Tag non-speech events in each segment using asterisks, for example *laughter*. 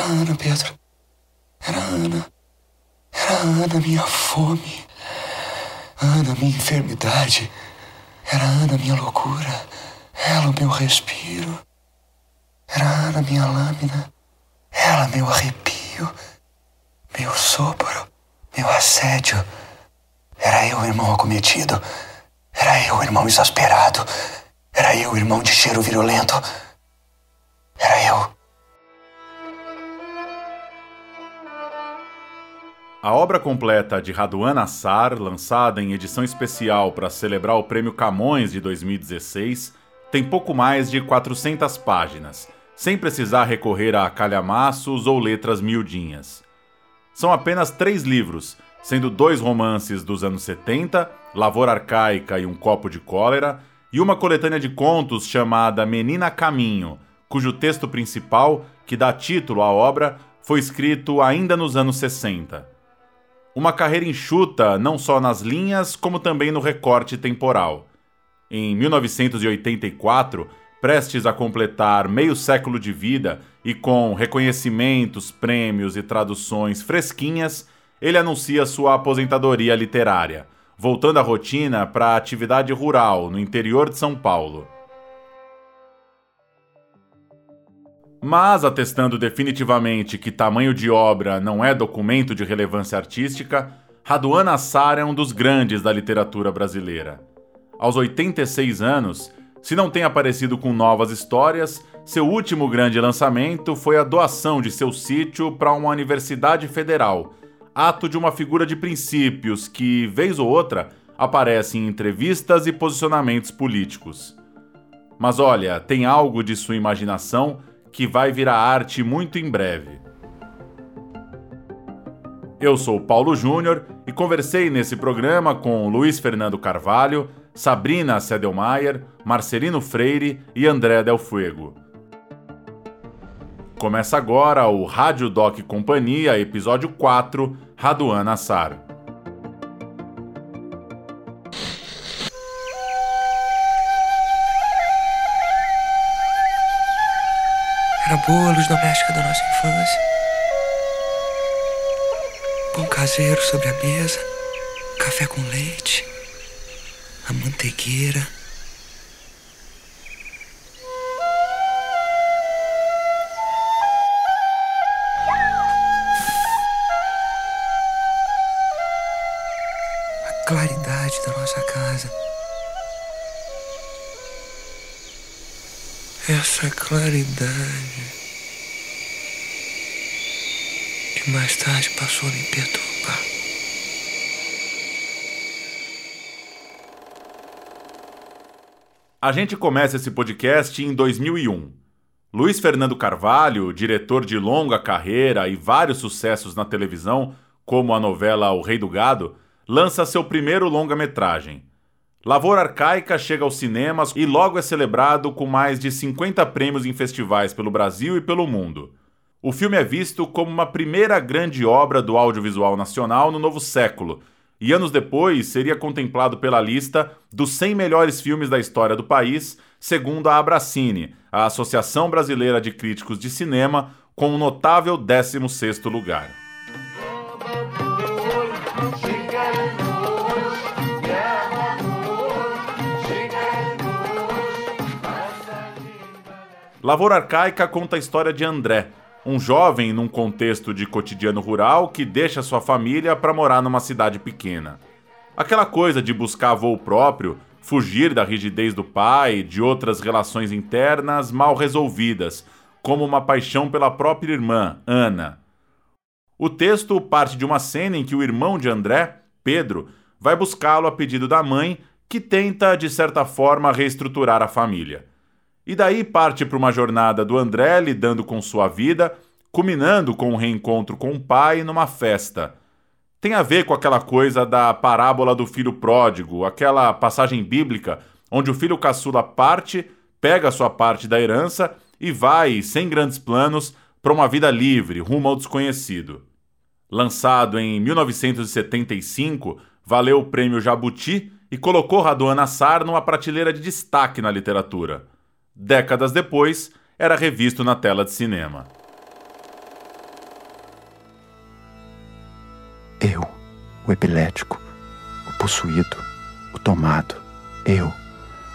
Era a Ana, Pedro. Era a Ana. Era a Ana, minha fome. Ana, minha enfermidade. Era a Ana, minha loucura. Ela, o meu respiro. Era a Ana, minha lâmina. Ela, meu arrepio. Meu sopro. Meu assédio. Era eu, irmão acometido. Era eu, irmão exasperado. Era eu, irmão de cheiro virulento. Era eu. A obra completa de Raduan Assar, lançada em edição especial para celebrar o Prêmio Camões de 2016, tem pouco mais de 400 páginas, sem precisar recorrer a calhamaços ou letras miudinhas. São apenas três livros, sendo dois romances dos anos 70, Lavoura Arcaica e Um Copo de Cólera, e uma coletânea de contos chamada Menina Caminho, cujo texto principal, que dá título à obra, foi escrito ainda nos anos 60. Uma carreira enxuta não só nas linhas, como também no recorte temporal. Em 1984, prestes a completar meio século de vida e com reconhecimentos, prêmios e traduções fresquinhas, ele anuncia sua aposentadoria literária, voltando à rotina para a atividade rural no interior de São Paulo. Mas, atestando definitivamente que tamanho de obra não é documento de relevância artística, Raduan Assar é um dos grandes da literatura brasileira. Aos 86 anos, se não tem aparecido com novas histórias, seu último grande lançamento foi a doação de seu sítio para uma universidade federal, ato de uma figura de princípios que, vez ou outra, aparece em entrevistas e posicionamentos políticos. Mas olha, tem algo de sua imaginação que vai virar arte muito em breve. Eu sou Paulo Júnior e conversei nesse programa com Luiz Fernando Carvalho, Sabrina Sedelmaier, Marcelino Freire e André Del Fuego. Começa agora o Rádio Doc Companhia, episódio 4, Raduan Assar. Era boa a luz doméstica da nossa infância. Pão caseiro sobre a mesa, café com leite, a manteigueira. Essa claridade que mais tarde passou a me perturbar. A gente começa esse podcast em 2001. Luiz Fernando Carvalho, diretor de longa carreira e vários sucessos na televisão, como a novela O Rei do Gado, lança seu primeiro longa-metragem. Lavoura Arcaica chega aos cinemas e logo é celebrado com mais de 50 prêmios em festivais pelo Brasil e pelo mundo. O filme é visto como uma primeira grande obra do audiovisual nacional no novo século, e anos depois seria contemplado pela lista dos 100 melhores filmes da história do país, segundo a Abracine, a Associação Brasileira de Críticos de Cinema, com um notável 16º lugar. Lavoura Arcaica conta a história de André, um jovem num contexto de cotidiano rural que deixa sua família para morar numa cidade pequena. Aquela coisa de buscar voo próprio, fugir da rigidez do pai, de outras relações internas mal resolvidas, como uma paixão pela própria irmã, Ana. O texto parte de uma cena em que o irmão de André, Pedro, vai buscá-lo a pedido da mãe, que tenta, de certa forma, reestruturar a família. E daí parte para uma jornada do André lidando com sua vida, culminando com um reencontro com o pai numa festa. Tem a ver com aquela coisa da parábola do filho pródigo, aquela passagem bíblica onde o filho caçula parte, pega sua parte da herança e vai, sem grandes planos, para uma vida livre, rumo ao desconhecido. Lançado em 1975, valeu o prêmio Jabuti e colocou Raduan Nassar numa prateleira de destaque na literatura décadas depois, era revisto na tela de cinema. Eu, o epilético, o possuído, o tomado, eu,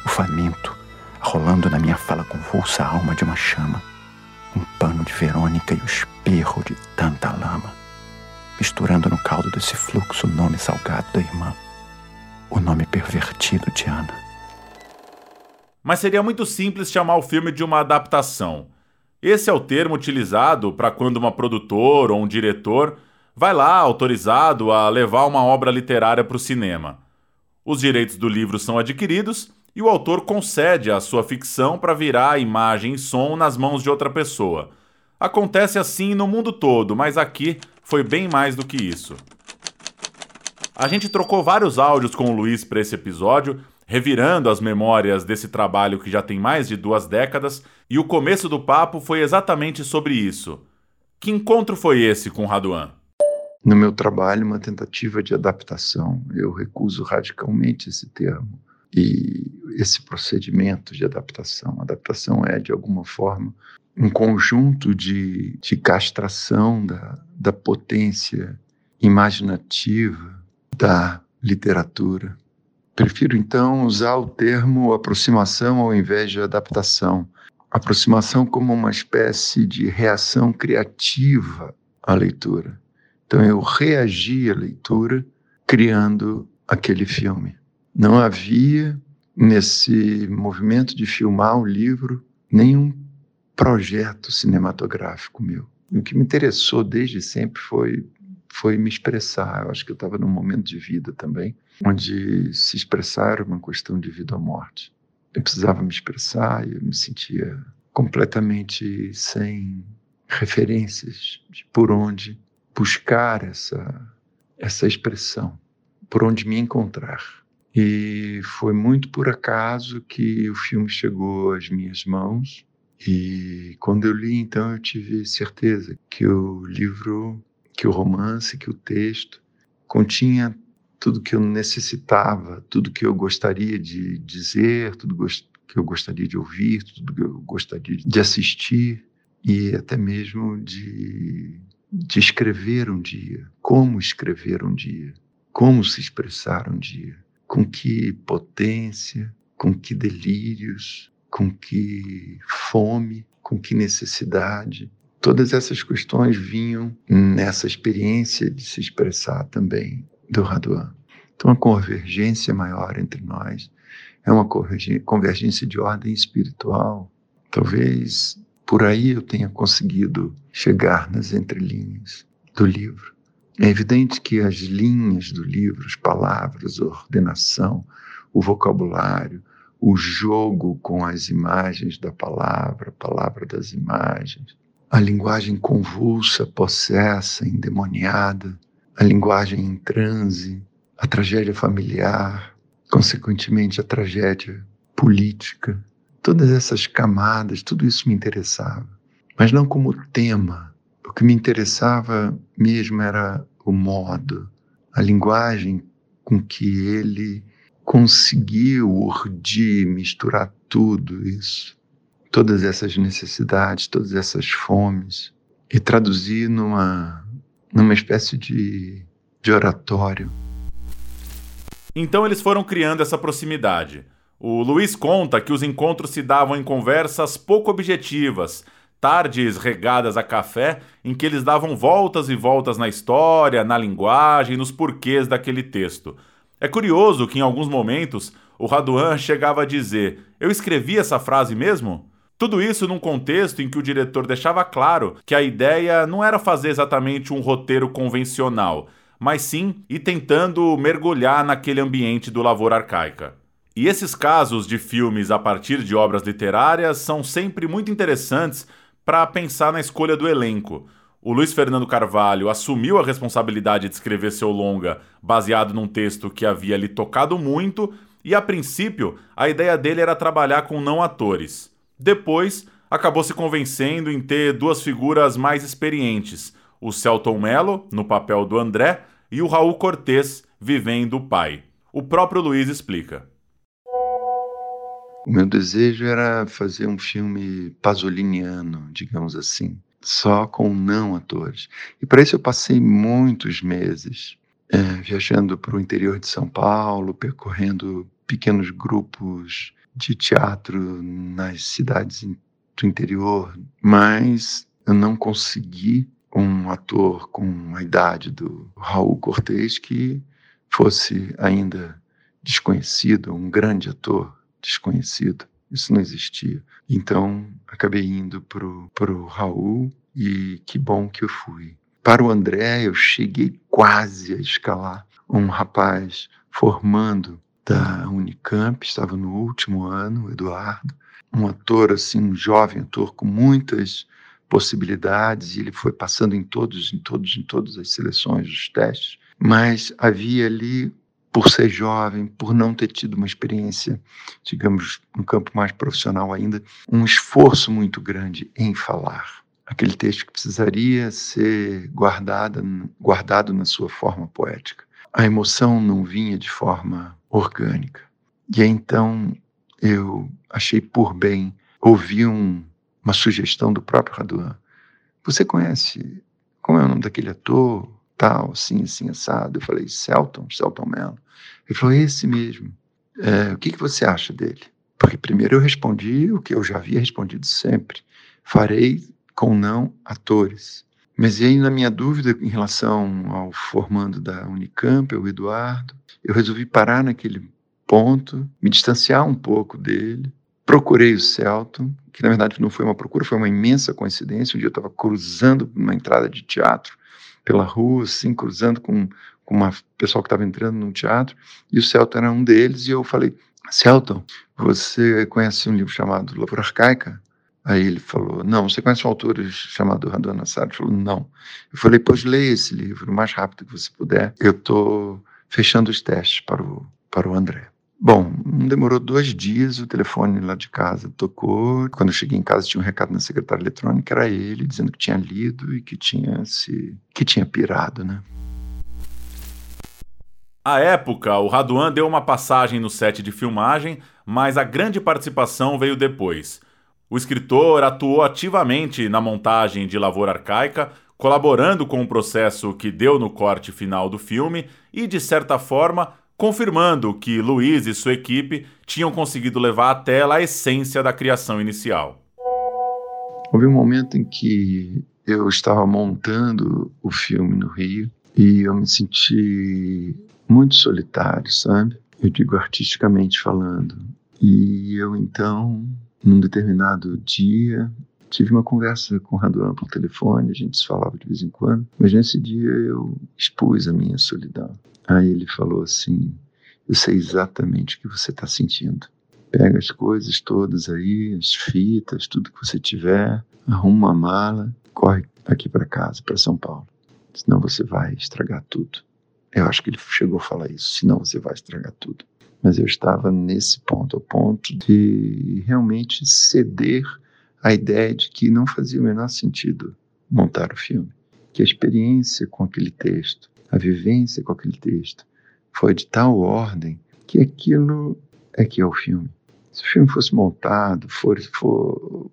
o faminto, rolando na minha fala convulsa a alma de uma chama, um pano de Verônica e o espirro de tanta lama, misturando no caldo desse fluxo o nome salgado da irmã, o nome pervertido de Ana. Mas seria muito simples chamar o filme de uma adaptação. Esse é o termo utilizado para quando uma produtora ou um diretor vai lá autorizado a levar uma obra literária para o cinema. Os direitos do livro são adquiridos e o autor concede a sua ficção para virar imagem e som nas mãos de outra pessoa. Acontece assim no mundo todo, mas aqui foi bem mais do que isso. A gente trocou vários áudios com o Luiz para esse episódio, revirando as memórias desse trabalho que já tem mais de duas décadas, e o começo do papo foi exatamente sobre isso. Que encontro foi esse com Raduan? No meu trabalho, uma tentativa de adaptação. Eu recuso radicalmente esse termo e esse procedimento de adaptação. adaptação é, de alguma forma, um conjunto de, de castração da, da potência imaginativa da literatura. Prefiro então usar o termo aproximação ao invés de adaptação. Aproximação como uma espécie de reação criativa à leitura. Então eu reagi à leitura criando aquele filme. Não havia nesse movimento de filmar o livro nenhum projeto cinematográfico meu. O que me interessou desde sempre foi foi me expressar. Eu acho que eu estava num momento de vida também onde se expressar era uma questão de vida ou morte. Eu precisava me expressar e eu me sentia completamente sem referências de por onde buscar essa, essa expressão, por onde me encontrar. E foi muito por acaso que o filme chegou às minhas mãos. E quando eu li, então, eu tive certeza que o livro, que o romance, que o texto continha tudo que eu necessitava, tudo que eu gostaria de dizer, tudo que eu gostaria de ouvir, tudo que eu gostaria de assistir e até mesmo de de escrever um dia, como escrever um dia, como se expressar um dia, com que potência, com que delírios, com que fome, com que necessidade. Todas essas questões vinham nessa experiência de se expressar também do Raduan. Então, a convergência maior entre nós é uma convergência de ordem espiritual. Talvez por aí eu tenha conseguido chegar nas entrelinhas do livro. É evidente que as linhas do livro, as palavras, a ordenação, o vocabulário, o jogo com as imagens da palavra, a palavra das imagens, a linguagem convulsa, possessa, endemoniada, a linguagem em transe, a tragédia familiar, consequentemente a tragédia política, Todas essas camadas, tudo isso me interessava, mas não como tema. O que me interessava mesmo era o modo, a linguagem com que ele conseguiu urdir, misturar tudo isso, todas essas necessidades, todas essas fomes, e traduzir numa, numa espécie de, de oratório. Então eles foram criando essa proximidade. O Luiz conta que os encontros se davam em conversas pouco objetivas, tardes regadas a café, em que eles davam voltas e voltas na história, na linguagem, nos porquês daquele texto. É curioso que em alguns momentos o Raduan chegava a dizer: Eu escrevi essa frase mesmo? Tudo isso num contexto em que o diretor deixava claro que a ideia não era fazer exatamente um roteiro convencional, mas sim ir tentando mergulhar naquele ambiente do lavoura arcaica. E esses casos de filmes a partir de obras literárias são sempre muito interessantes para pensar na escolha do elenco. O Luiz Fernando Carvalho assumiu a responsabilidade de escrever seu longa baseado num texto que havia lhe tocado muito, e a princípio a ideia dele era trabalhar com não atores. Depois, acabou se convencendo em ter duas figuras mais experientes: o Celton Mello, no papel do André, e o Raul Cortez, vivendo o pai. O próprio Luiz explica. O meu desejo era fazer um filme pasoliniano, digamos assim, só com não atores. E para isso eu passei muitos meses é, viajando para o interior de São Paulo, percorrendo pequenos grupos de teatro nas cidades do interior, mas eu não consegui um ator com a idade do Raul Cortez que fosse ainda desconhecido, um grande ator desconhecido. Isso não existia. Então, acabei indo para o Raul e que bom que eu fui. Para o André, eu cheguei quase a escalar. Um rapaz formando da Unicamp, estava no último ano, Eduardo, um ator assim, um jovem ator com muitas possibilidades, e ele foi passando em todos, em todos, em todas as seleções, os testes, mas havia ali por ser jovem, por não ter tido uma experiência, digamos, no campo mais profissional ainda, um esforço muito grande em falar. Aquele texto que precisaria ser guardado, guardado na sua forma poética. A emoção não vinha de forma orgânica. E então eu achei por bem ouvir um, uma sugestão do próprio Raduan. Você conhece, como é o nome daquele ator, tal, assim, assim, assado? Eu falei, Celton, Celton Mello. Ele falou, esse mesmo. É, o que, que você acha dele? Porque primeiro eu respondi o que eu já havia respondido sempre. Farei com não atores. Mas e aí, na minha dúvida em relação ao formando da Unicamp, o Eduardo, eu resolvi parar naquele ponto, me distanciar um pouco dele. Procurei o Celton, que na verdade não foi uma procura, foi uma imensa coincidência. Um dia eu estava cruzando uma entrada de teatro pela rua, assim, cruzando com com uma pessoal que estava entrando no teatro, e o Celton era um deles, e eu falei, Celton, você conhece um livro chamado Lavoura Arcaica? Aí ele falou, não, você conhece um autor chamado Radon Assad? Ele falou, não. Eu falei, pois leia esse livro o mais rápido que você puder. Eu estou fechando os testes para o, para o André. Bom, não demorou dois dias, o telefone lá de casa tocou. Quando eu cheguei em casa, tinha um recado na secretária eletrônica, era ele, dizendo que tinha lido e que tinha se que tinha pirado, né? À época, o Raduan deu uma passagem no set de filmagem, mas a grande participação veio depois. O escritor atuou ativamente na montagem de Lavoura Arcaica, colaborando com o processo que deu no corte final do filme e, de certa forma, confirmando que Luiz e sua equipe tinham conseguido levar à tela a essência da criação inicial. Houve um momento em que eu estava montando o filme no Rio e eu me senti muito solitário, sabe? Eu digo artisticamente falando. E eu então, num determinado dia, tive uma conversa com o Raduan por telefone, a gente se falava de vez em quando, mas nesse dia eu expus a minha solidão. Aí ele falou assim: Eu sei exatamente o que você está sentindo. Pega as coisas todas aí, as fitas, tudo que você tiver, arruma uma mala, corre aqui para casa, para São Paulo. Senão você vai estragar tudo. Eu acho que ele chegou a falar isso, senão você vai estragar tudo. Mas eu estava nesse ponto, ao ponto de realmente ceder à ideia de que não fazia o menor sentido montar o filme. Que a experiência com aquele texto, a vivência com aquele texto, foi de tal ordem que aquilo é que é o filme. Se o filme fosse montado, for, for,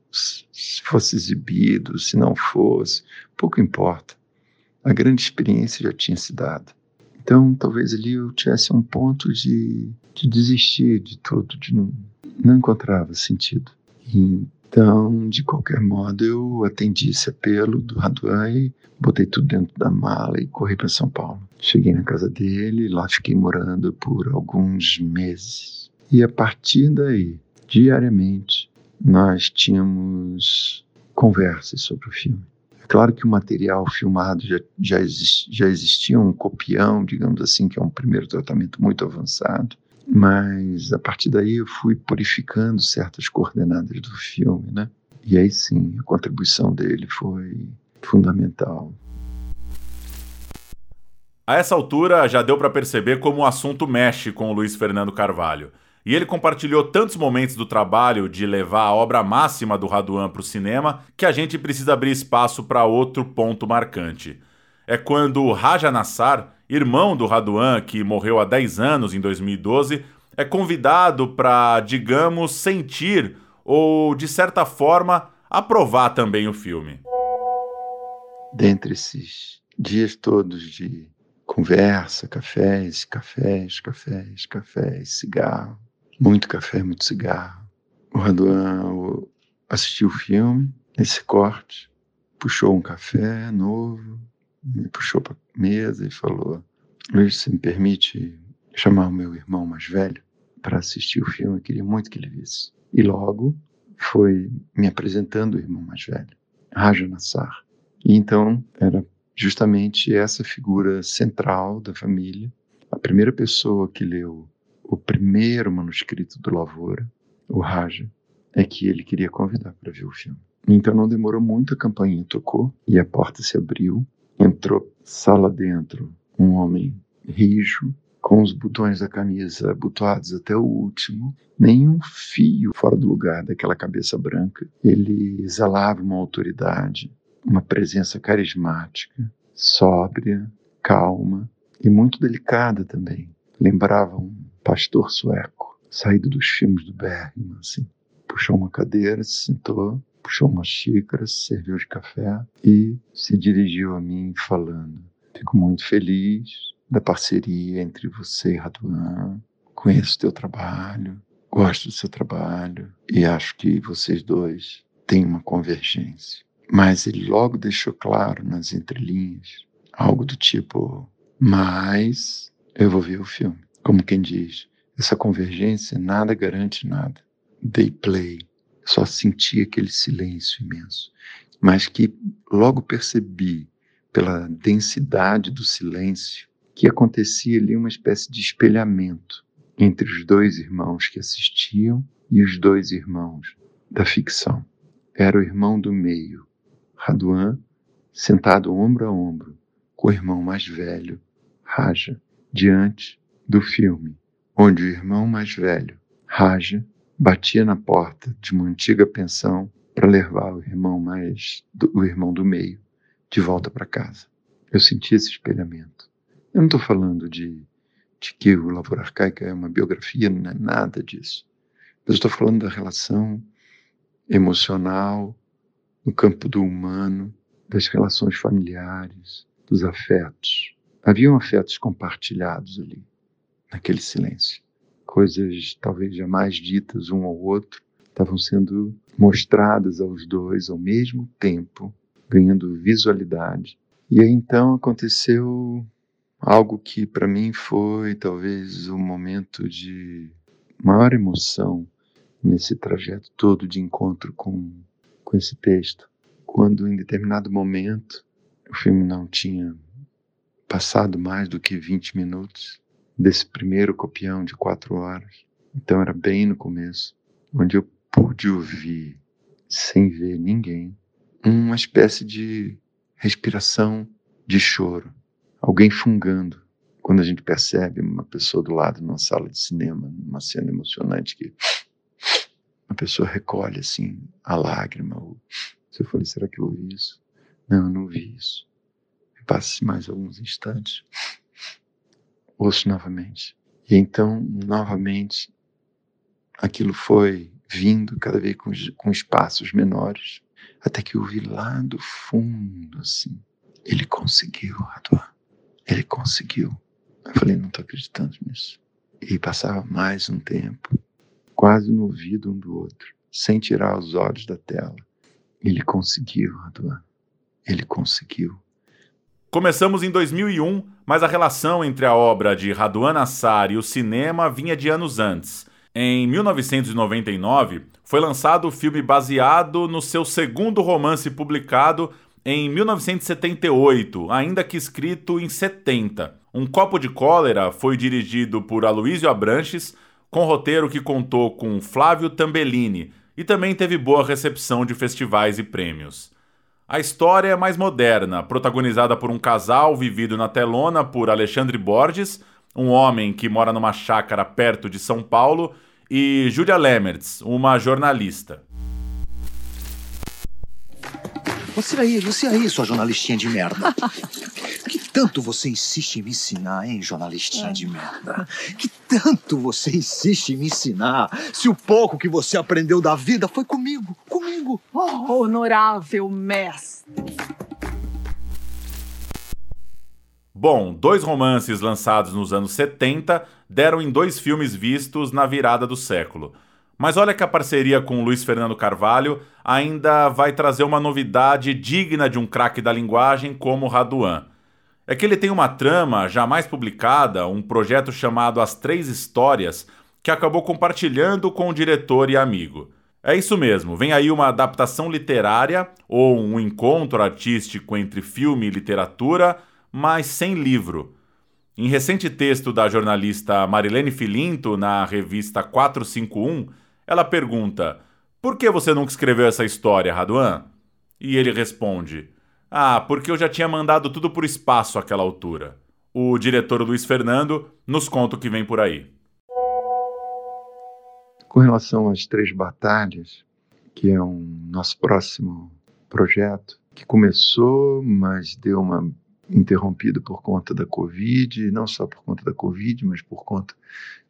fosse exibido, se não fosse, pouco importa. A grande experiência já tinha se dado. Então, talvez ali eu tivesse um ponto de, de desistir de tudo, de não, não encontrava sentido. Então, de qualquer modo, eu atendi esse apelo do Raduan e botei tudo dentro da mala e corri para São Paulo. Cheguei na casa dele, lá fiquei morando por alguns meses. E a partir daí, diariamente, nós tínhamos conversas sobre o filme. Claro que o material filmado já, já, já existia um copião, digamos assim, que é um primeiro tratamento muito avançado, mas a partir daí eu fui purificando certas coordenadas do filme, né? E aí sim, a contribuição dele foi fundamental. A essa altura já deu para perceber como o assunto mexe com o Luiz Fernando Carvalho. E ele compartilhou tantos momentos do trabalho de levar a obra máxima do Raduan para o cinema que a gente precisa abrir espaço para outro ponto marcante. É quando Raja Nassar, irmão do Raduan, que morreu há 10 anos em 2012, é convidado para, digamos, sentir ou, de certa forma, aprovar também o filme. Dentre esses dias todos de conversa, cafés, cafés, cafés, cafés, cigarro. Muito café, muito cigarro. O Raduan assistiu o filme, esse corte, puxou um café novo, me puxou para a mesa e falou: Luiz, você me permite chamar o meu irmão mais velho para assistir o filme? Eu queria muito que ele visse. E logo foi me apresentando o irmão mais velho, Raja Nassar. E então era justamente essa figura central da família, a primeira pessoa que leu o primeiro manuscrito do Lavoura, o Raja, é que ele queria convidar para ver o filme. Então não demorou muito, a campainha tocou e a porta se abriu. Entrou sala dentro um homem rijo, com os botões da camisa abotoados até o último, nenhum fio fora do lugar daquela cabeça branca. Ele exalava uma autoridade, uma presença carismática, sóbria, calma e muito delicada também. Lembrava um pastor sueco, saído dos filmes do Bergman, assim. Puxou uma cadeira, se sentou, puxou uma xícara, serviu de café e se dirigiu a mim falando: Fico muito feliz da parceria entre você e Raduan. Conheço o teu trabalho, gosto do seu trabalho e acho que vocês dois têm uma convergência. Mas ele logo deixou claro nas entrelinhas algo do tipo: mas eu vou ver o filme. Como quem diz, essa convergência nada garante nada. They play. Só senti aquele silêncio imenso. Mas que logo percebi, pela densidade do silêncio, que acontecia ali uma espécie de espelhamento entre os dois irmãos que assistiam e os dois irmãos da ficção. Era o irmão do meio, Raduan, sentado ombro a ombro com o irmão mais velho, Raja, diante do filme, onde o irmão mais velho, Raja, batia na porta de uma antiga pensão para levar o irmão mais do, o irmão do meio de volta para casa. Eu senti esse espelhamento. Eu não estou falando de, de que o Lavoura Arcaica é uma biografia, não é nada disso. Mas estou falando da relação emocional, no campo do humano, das relações familiares, dos afetos. Haviam afetos compartilhados ali, naquele silêncio. Coisas talvez jamais ditas um ao outro estavam sendo mostradas aos dois ao mesmo tempo, ganhando visualidade. E aí então aconteceu algo que para mim foi talvez o um momento de maior emoção nesse trajeto todo de encontro com com esse texto, quando em determinado momento o filme não tinha passado mais do que 20 minutos desse primeiro copião de quatro horas. Então era bem no começo, onde eu pude ouvir, sem ver ninguém, uma espécie de respiração de choro, alguém fungando. Quando a gente percebe uma pessoa do lado numa sala de cinema, numa cena emocionante que a pessoa recolhe assim a lágrima. Se eu falei, será que eu ouvi isso? Não, eu não vi isso. Passe mais alguns instantes. Ouço novamente. E então, novamente, aquilo foi vindo cada vez com, com espaços menores, até que eu vi lá do fundo, assim. Ele conseguiu atuar. Ele conseguiu. Eu falei, não estou acreditando nisso. E passava mais um tempo quase no ouvido um do outro, sem tirar os olhos da tela. Ele conseguiu, Raduan. Ele conseguiu. Começamos em 2001, mas a relação entre a obra de Raduan Assar e o cinema vinha de anos antes. Em 1999, foi lançado o filme baseado no seu segundo romance publicado em 1978, ainda que escrito em 70. Um Copo de Cólera foi dirigido por Aloysio Abranches, com roteiro que contou com Flávio Tambellini e também teve boa recepção de festivais e prêmios. A história é mais moderna, protagonizada por um casal vivido na telona por Alexandre Borges, um homem que mora numa chácara perto de São Paulo, e Julia Lemertz, uma jornalista. Você aí, você aí, sua jornalistinha de merda. que *laughs* tanto você insiste em me ensinar, hein, jornalistinha de merda? Que tanto você insiste em me ensinar se o pouco que você aprendeu da vida foi comigo, comigo. Oh, honorável mestre. Bom, dois romances lançados nos anos 70 deram em dois filmes vistos na virada do século. Mas olha que a parceria com Luiz Fernando Carvalho ainda vai trazer uma novidade digna de um craque da linguagem como Raduan. É que ele tem uma trama jamais publicada, um projeto chamado As Três Histórias, que acabou compartilhando com o diretor e amigo. É isso mesmo, vem aí uma adaptação literária ou um encontro artístico entre filme e literatura, mas sem livro. Em recente texto da jornalista Marilene Filinto na revista 451, ela pergunta: Por que você nunca escreveu essa história, Raduan? E ele responde: Ah, porque eu já tinha mandado tudo por espaço àquela altura. O diretor Luiz Fernando nos conta o que vem por aí. Com relação às três batalhas, que é um nosso próximo projeto, que começou, mas deu uma interrompida por conta da Covid, não só por conta da Covid, mas por conta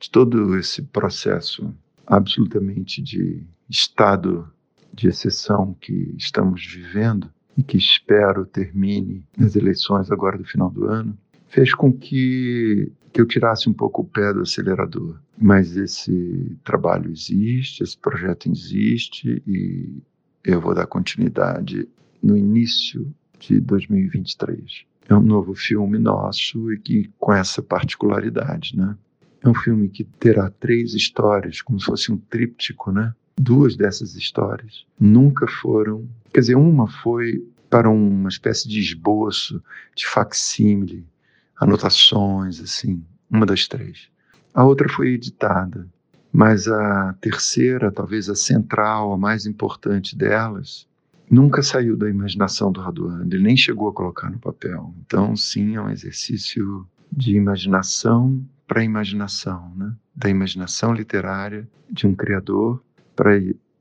de todo esse processo absolutamente de estado de exceção que estamos vivendo e que espero termine nas eleições agora do final do ano, fez com que, que eu tirasse um pouco o pé do acelerador. Mas esse trabalho existe, esse projeto existe e eu vou dar continuidade no início de 2023. É um novo filme nosso e que com essa particularidade, né? É um filme que terá três histórias, como se fosse um tríptico, né? Duas dessas histórias nunca foram, quer dizer, uma foi para uma espécie de esboço, de facsímile, anotações, assim, uma das três. A outra foi editada, mas a terceira, talvez a central, a mais importante delas, nunca saiu da imaginação do Raduan, ele nem chegou a colocar no papel. Então, sim, é um exercício de imaginação para imaginação, né? da imaginação literária de um criador para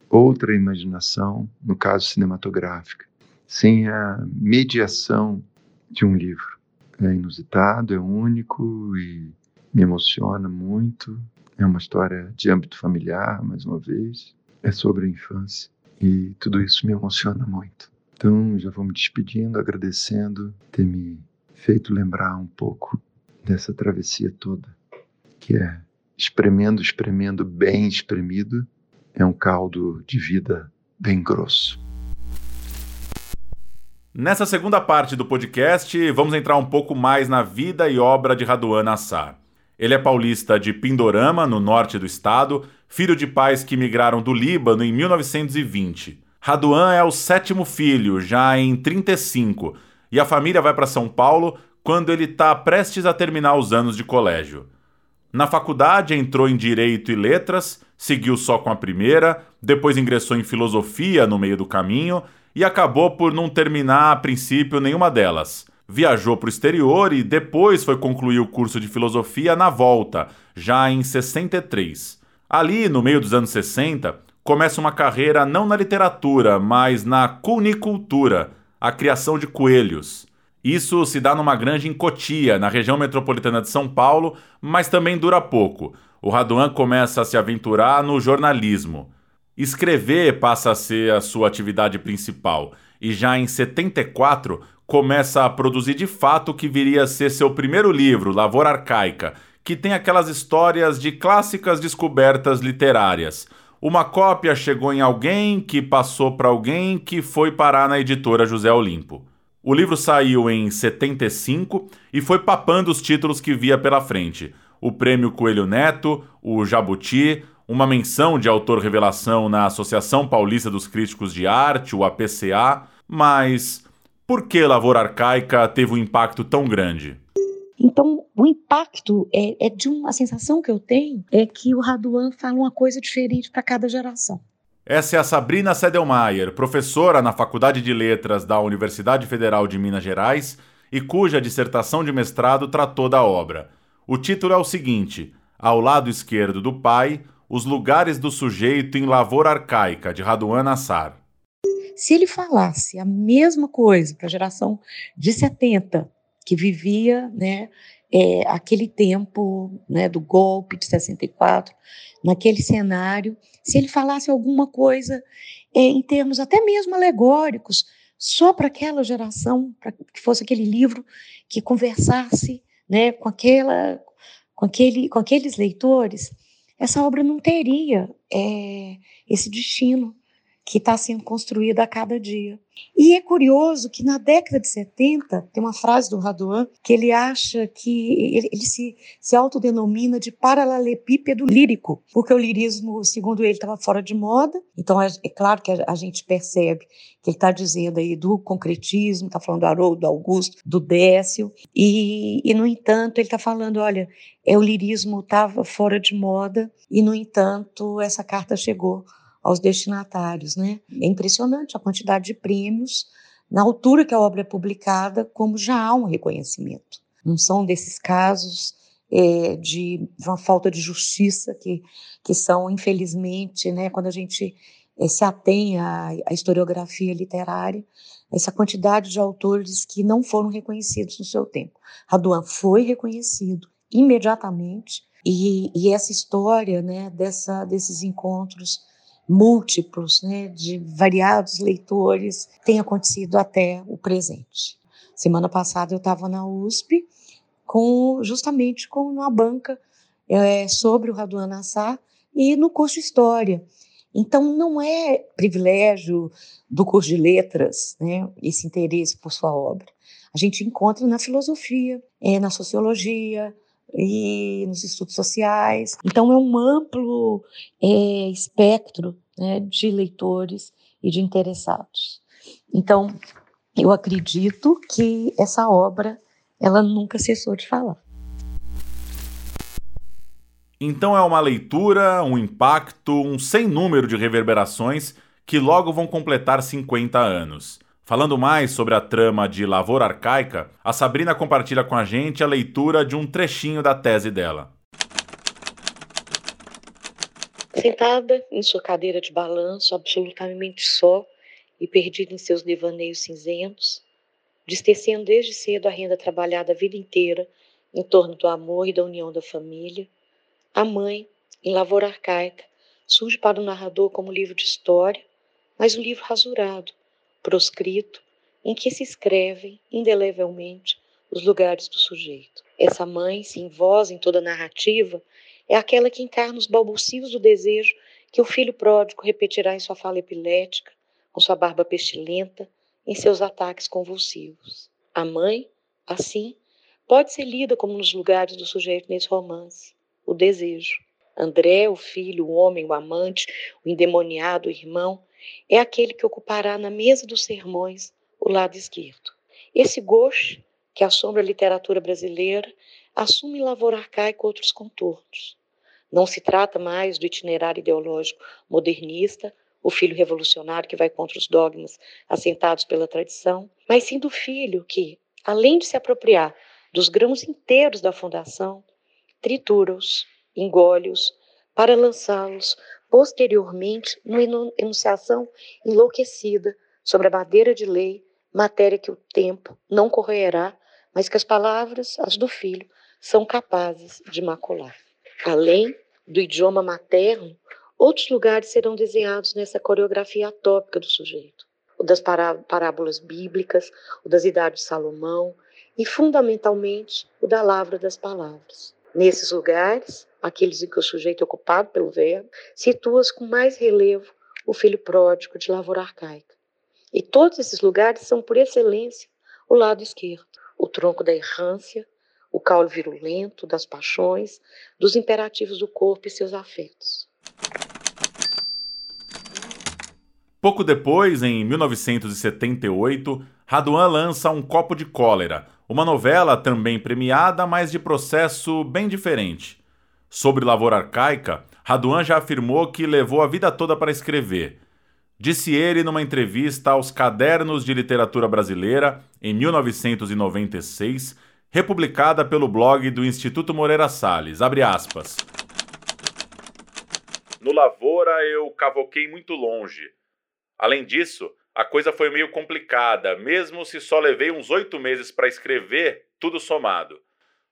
outra imaginação, no caso cinematográfica, sem a mediação de um livro é inusitado, é único e me emociona muito. É uma história de âmbito familiar, mais uma vez. É sobre a infância e tudo isso me emociona muito. Então, já vou me despedindo, agradecendo ter me feito lembrar um pouco dessa travessia toda, que é espremendo, espremendo, bem espremido, é um caldo de vida bem grosso. Nessa segunda parte do podcast, vamos entrar um pouco mais na vida e obra de Raduan Nassar. Ele é paulista de Pindorama, no norte do estado, filho de pais que migraram do Líbano em 1920. Raduan é o sétimo filho, já em 35, e a família vai para São Paulo quando ele está prestes a terminar os anos de colégio. Na faculdade entrou em Direito e Letras, seguiu só com a primeira, depois ingressou em Filosofia no meio do caminho e acabou por não terminar a princípio nenhuma delas. Viajou para o exterior e depois foi concluir o curso de filosofia na volta, já em 63. Ali, no meio dos anos 60, começa uma carreira não na literatura, mas na cunicultura, a criação de coelhos. Isso se dá numa granja em Cotia, na região metropolitana de São Paulo, mas também dura pouco. O Raduan começa a se aventurar no jornalismo. Escrever passa a ser a sua atividade principal e já em 74 começa a produzir de fato o que viria a ser seu primeiro livro, Lavoura Arcaica, que tem aquelas histórias de clássicas descobertas literárias. Uma cópia chegou em alguém, que passou para alguém, que foi parar na editora José Olimpo. O livro saiu em 75 e foi papando os títulos que via pela frente: o Prêmio Coelho Neto, o Jabuti, uma menção de autor revelação na Associação Paulista dos Críticos de Arte, o APCA, mas por que Lavoura Arcaica teve um impacto tão grande? Então, o impacto é, é, de uma sensação que eu tenho é que o Raduan fala uma coisa diferente para cada geração. Essa é a Sabrina Sedelmaier, professora na Faculdade de Letras da Universidade Federal de Minas Gerais e cuja dissertação de mestrado tratou da obra. O título é o seguinte: Ao lado esquerdo do pai, os Lugares do Sujeito em Lavoura Arcaica, de Raduan Nassar. Se ele falasse a mesma coisa para a geração de 70, que vivia né, é, aquele tempo né, do golpe de 64, naquele cenário, se ele falasse alguma coisa é, em termos até mesmo alegóricos só para aquela geração, para que fosse aquele livro que conversasse né, com, aquela, com, aquele, com aqueles leitores, essa obra não teria é, esse destino que está sendo construída a cada dia. E é curioso que na década de 70, tem uma frase do Raduan que ele acha que ele, ele se, se autodenomina de paralelepípedo lírico, porque o lirismo, segundo ele, estava fora de moda. Então é, é claro que a, a, gente percebe que ele está dizendo aí do concretismo, está falando do Haroldo, do Augusto, do Décio, e, e no entanto ele está falando, olha, é, o lirismo estava fora de moda, e no entanto essa carta chegou aos destinatários. Né? É impressionante a quantidade de prêmios na altura que a obra é publicada, como já há um reconhecimento. Não são desses casos é, de uma falta de justiça que, que são, infelizmente, né, quando a gente é, se atém à, à historiografia literária, essa quantidade de autores que não foram reconhecidos no seu tempo. Raduan foi reconhecido imediatamente, e, e essa história né, dessa, desses encontros múltiplos, né, de variados leitores, tem acontecido até o presente. Semana passada eu estava na USP com justamente com uma banca é, sobre o Raduan Nassar e no curso História. Então não é privilégio do curso de Letras, né, esse interesse por sua obra. A gente encontra na filosofia, é, na sociologia, e nos estudos sociais. Então, é um amplo é, espectro né, de leitores e de interessados. Então, eu acredito que essa obra ela nunca cessou de falar. Então é uma leitura, um impacto, um sem número de reverberações que logo vão completar 50 anos. Falando mais sobre a trama de Lavoura Arcaica, a Sabrina compartilha com a gente a leitura de um trechinho da tese dela. Sentada em sua cadeira de balanço, absolutamente só e perdida em seus devaneios cinzentos, destecendo desde cedo a renda trabalhada a vida inteira em torno do amor e da união da família, a mãe, em Lavoura Arcaica, surge para o narrador como livro de história, mas um livro rasurado, proscrito, em que se escrevem indelevelmente os lugares do sujeito. Essa mãe, sem voz em toda a narrativa, é aquela que encarna os balbucios do desejo que o filho pródigo repetirá em sua fala epilética, com sua barba pestilenta, em seus ataques convulsivos. A mãe, assim, pode ser lida como nos lugares do sujeito nesse romance, o desejo. André, o filho, o homem, o amante, o endemoniado, o irmão, é aquele que ocupará na mesa dos sermões o lado esquerdo. Esse gauche, que assombra a literatura brasileira, assume em lavoura arcaico outros contornos. Não se trata mais do itinerário ideológico modernista, o filho revolucionário que vai contra os dogmas assentados pela tradição, mas sim do filho que, além de se apropriar dos grãos inteiros da fundação, tritura-os, engole-os, para lançá-los posteriormente numa enunciação enlouquecida sobre a madeira de lei, matéria que o tempo não corroerá, mas que as palavras, as do filho, são capazes de macular. Além do idioma materno, outros lugares serão desenhados nessa coreografia atópica do sujeito. O das parábolas bíblicas, o das idades de Salomão e, fundamentalmente, o da lavra das palavras. Nesses lugares, aqueles em que o sujeito é ocupado pelo verbo, situa-se com mais relevo o filho pródigo de lavoura arcaica. E todos esses lugares são, por excelência, o lado esquerdo, o tronco da errância, o caule virulento das paixões, dos imperativos do corpo e seus afetos. Pouco depois, em 1978, Raduan lança Um Copo de Cólera, uma novela também premiada, mas de processo bem diferente. Sobre lavoura arcaica, Raduan já afirmou que levou a vida toda para escrever. Disse ele numa entrevista aos Cadernos de Literatura Brasileira, em 1996, republicada pelo blog do Instituto Moreira Salles. Abre aspas. No Lavoura eu cavoquei muito longe. Além disso, a coisa foi meio complicada, mesmo se só levei uns oito meses para escrever, tudo somado.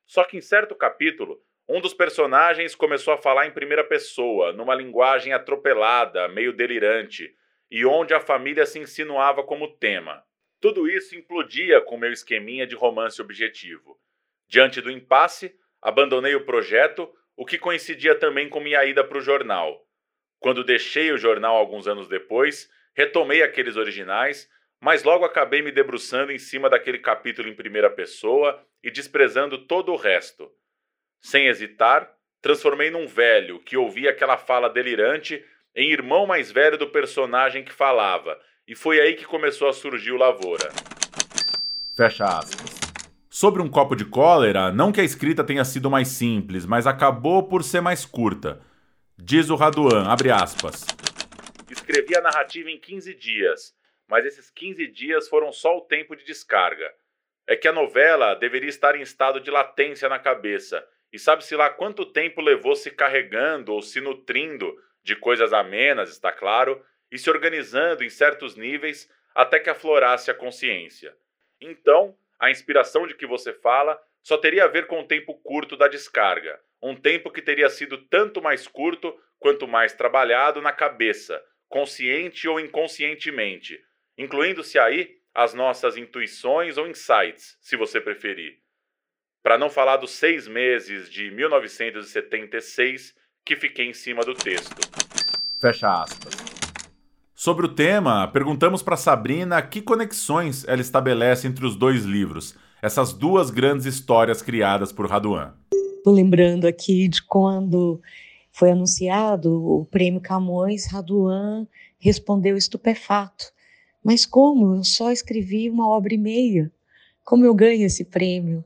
Só que em certo capítulo um dos personagens começou a falar em primeira pessoa, numa linguagem atropelada, meio delirante, e onde a família se insinuava como tema. Tudo isso implodia com meu esqueminha de romance objetivo. Diante do impasse, abandonei o projeto, o que coincidia também com minha ida para o jornal. Quando deixei o jornal alguns anos depois, retomei aqueles originais, mas logo acabei me debruçando em cima daquele capítulo em primeira pessoa e desprezando todo o resto. Sem hesitar, transformei num velho que ouvia aquela fala delirante em irmão mais velho do personagem que falava, e foi aí que começou a surgir o Lavoura. Fecha aspas. Sobre um copo de cólera, não que a escrita tenha sido mais simples, mas acabou por ser mais curta. Diz o Raduan, abre aspas. Escrevi a narrativa em 15 dias, mas esses 15 dias foram só o tempo de descarga. É que a novela deveria estar em estado de latência na cabeça, e sabe-se lá quanto tempo levou se carregando ou se nutrindo de coisas amenas, está claro, e se organizando em certos níveis até que aflorasse a consciência. Então, a inspiração de que você fala só teria a ver com o tempo curto da descarga, um tempo que teria sido tanto mais curto quanto mais trabalhado na cabeça, consciente ou inconscientemente, incluindo-se aí as nossas intuições ou insights, se você preferir. Para não falar dos seis meses de 1976 que fiquei em cima do texto. Fecha aspas. Sobre o tema, perguntamos para Sabrina que conexões ela estabelece entre os dois livros, essas duas grandes histórias criadas por Raduan. Estou lembrando aqui de quando foi anunciado o prêmio Camões, Raduan respondeu estupefato. Mas como? Eu só escrevi uma obra e meia. Como eu ganho esse prêmio?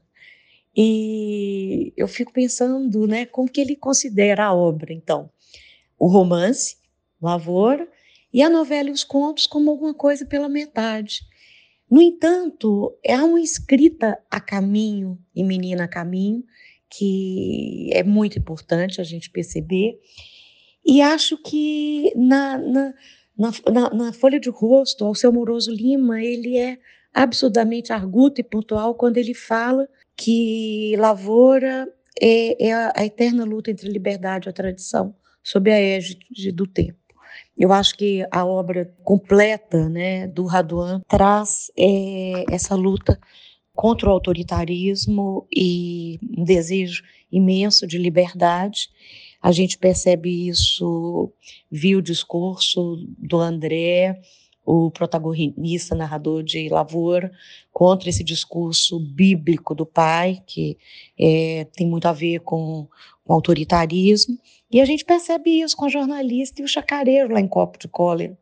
E eu fico pensando, né, como que ele considera a obra, então. O romance, Lavoura, e a novela e os contos como alguma coisa pela metade. No entanto, é uma escrita a caminho e menina a caminho, que é muito importante a gente perceber. E acho que na, na, na, na Folha de Rosto, ao seu Moroso Lima, ele é absurdamente arguto e pontual quando ele fala que lavoura é, é a, eterna luta entre liberdade e a tradição, sob a égide do tempo. Eu acho que a obra completa né, do Raduan traz é, essa luta contra o autoritarismo e um desejo imenso de liberdade. A gente percebe isso, viu o discurso do André, o protagonista, narrador de Lavoura, contra esse discurso bíblico do pai, que é, tem muito a ver com o autoritarismo. E a gente percebe isso com a jornalista e o chacareiro lá em Copo de Cólera,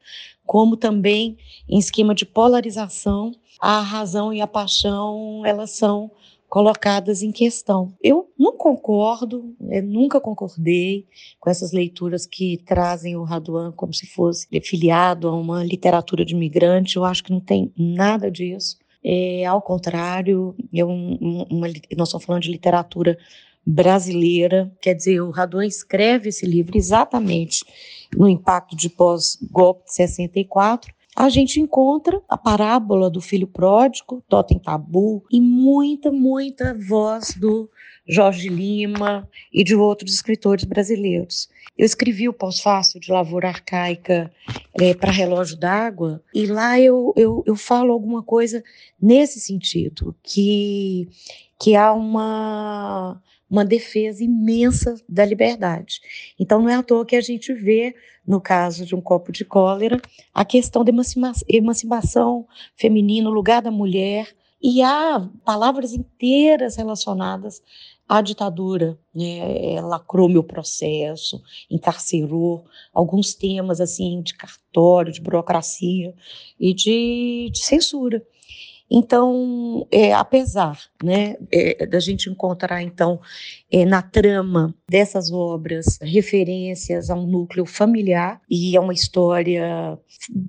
como também em esquema de polarização, a razão e a paixão, elas são colocadas em questão. Eu não concordo, nunca concordei com essas leituras que trazem o Raduan como se fosse filiado a uma literatura de imigrante. Eu acho que não tem nada disso. É, ao contrário, eu, uma, nós estamos falando de literatura brasileira, quer dizer, o Raduan escreve esse livro exatamente no impacto de pós-golpe de 64, a gente encontra a parábola do filho pródigo, Totem Tabu, e muita, muita voz do Jorge Lima e de outros escritores brasileiros. Eu escrevi o pós-fácil de Lavoura Arcaica é, para Relógio d'Água, e lá eu, eu, eu falo alguma coisa nesse sentido, que, que há uma uma defesa imensa da liberdade. Então, não é à toa que a gente vê, no caso de um copo de cólera, a questão da emancipação feminina, o lugar da mulher, e há palavras inteiras relacionadas à ditadura. Né? Lacrou meu processo, encarcerou alguns temas assim de cartório, de burocracia e de, de censura. Então, é, apesar né, é, da gente encontrar, então, é, na trama dessas obras referências a um núcleo familiar e a uma história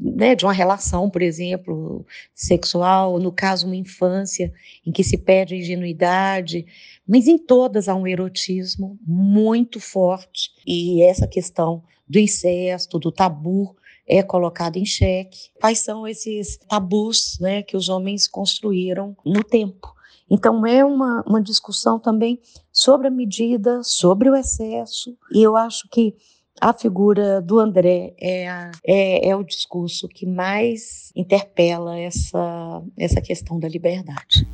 né, de uma relação, por exemplo, sexual, no caso, uma infância em que se perde a ingenuidade, mas em todas há um erotismo muito forte. E essa questão do incesto, do tabu, é colocado em xeque. Quais são esses tabus né, que os homens construíram no tempo? Então, é uma, uma discussão também sobre a medida, sobre o excesso, e eu acho que a figura do André é, é, é o discurso que mais interpela essa, essa questão da liberdade.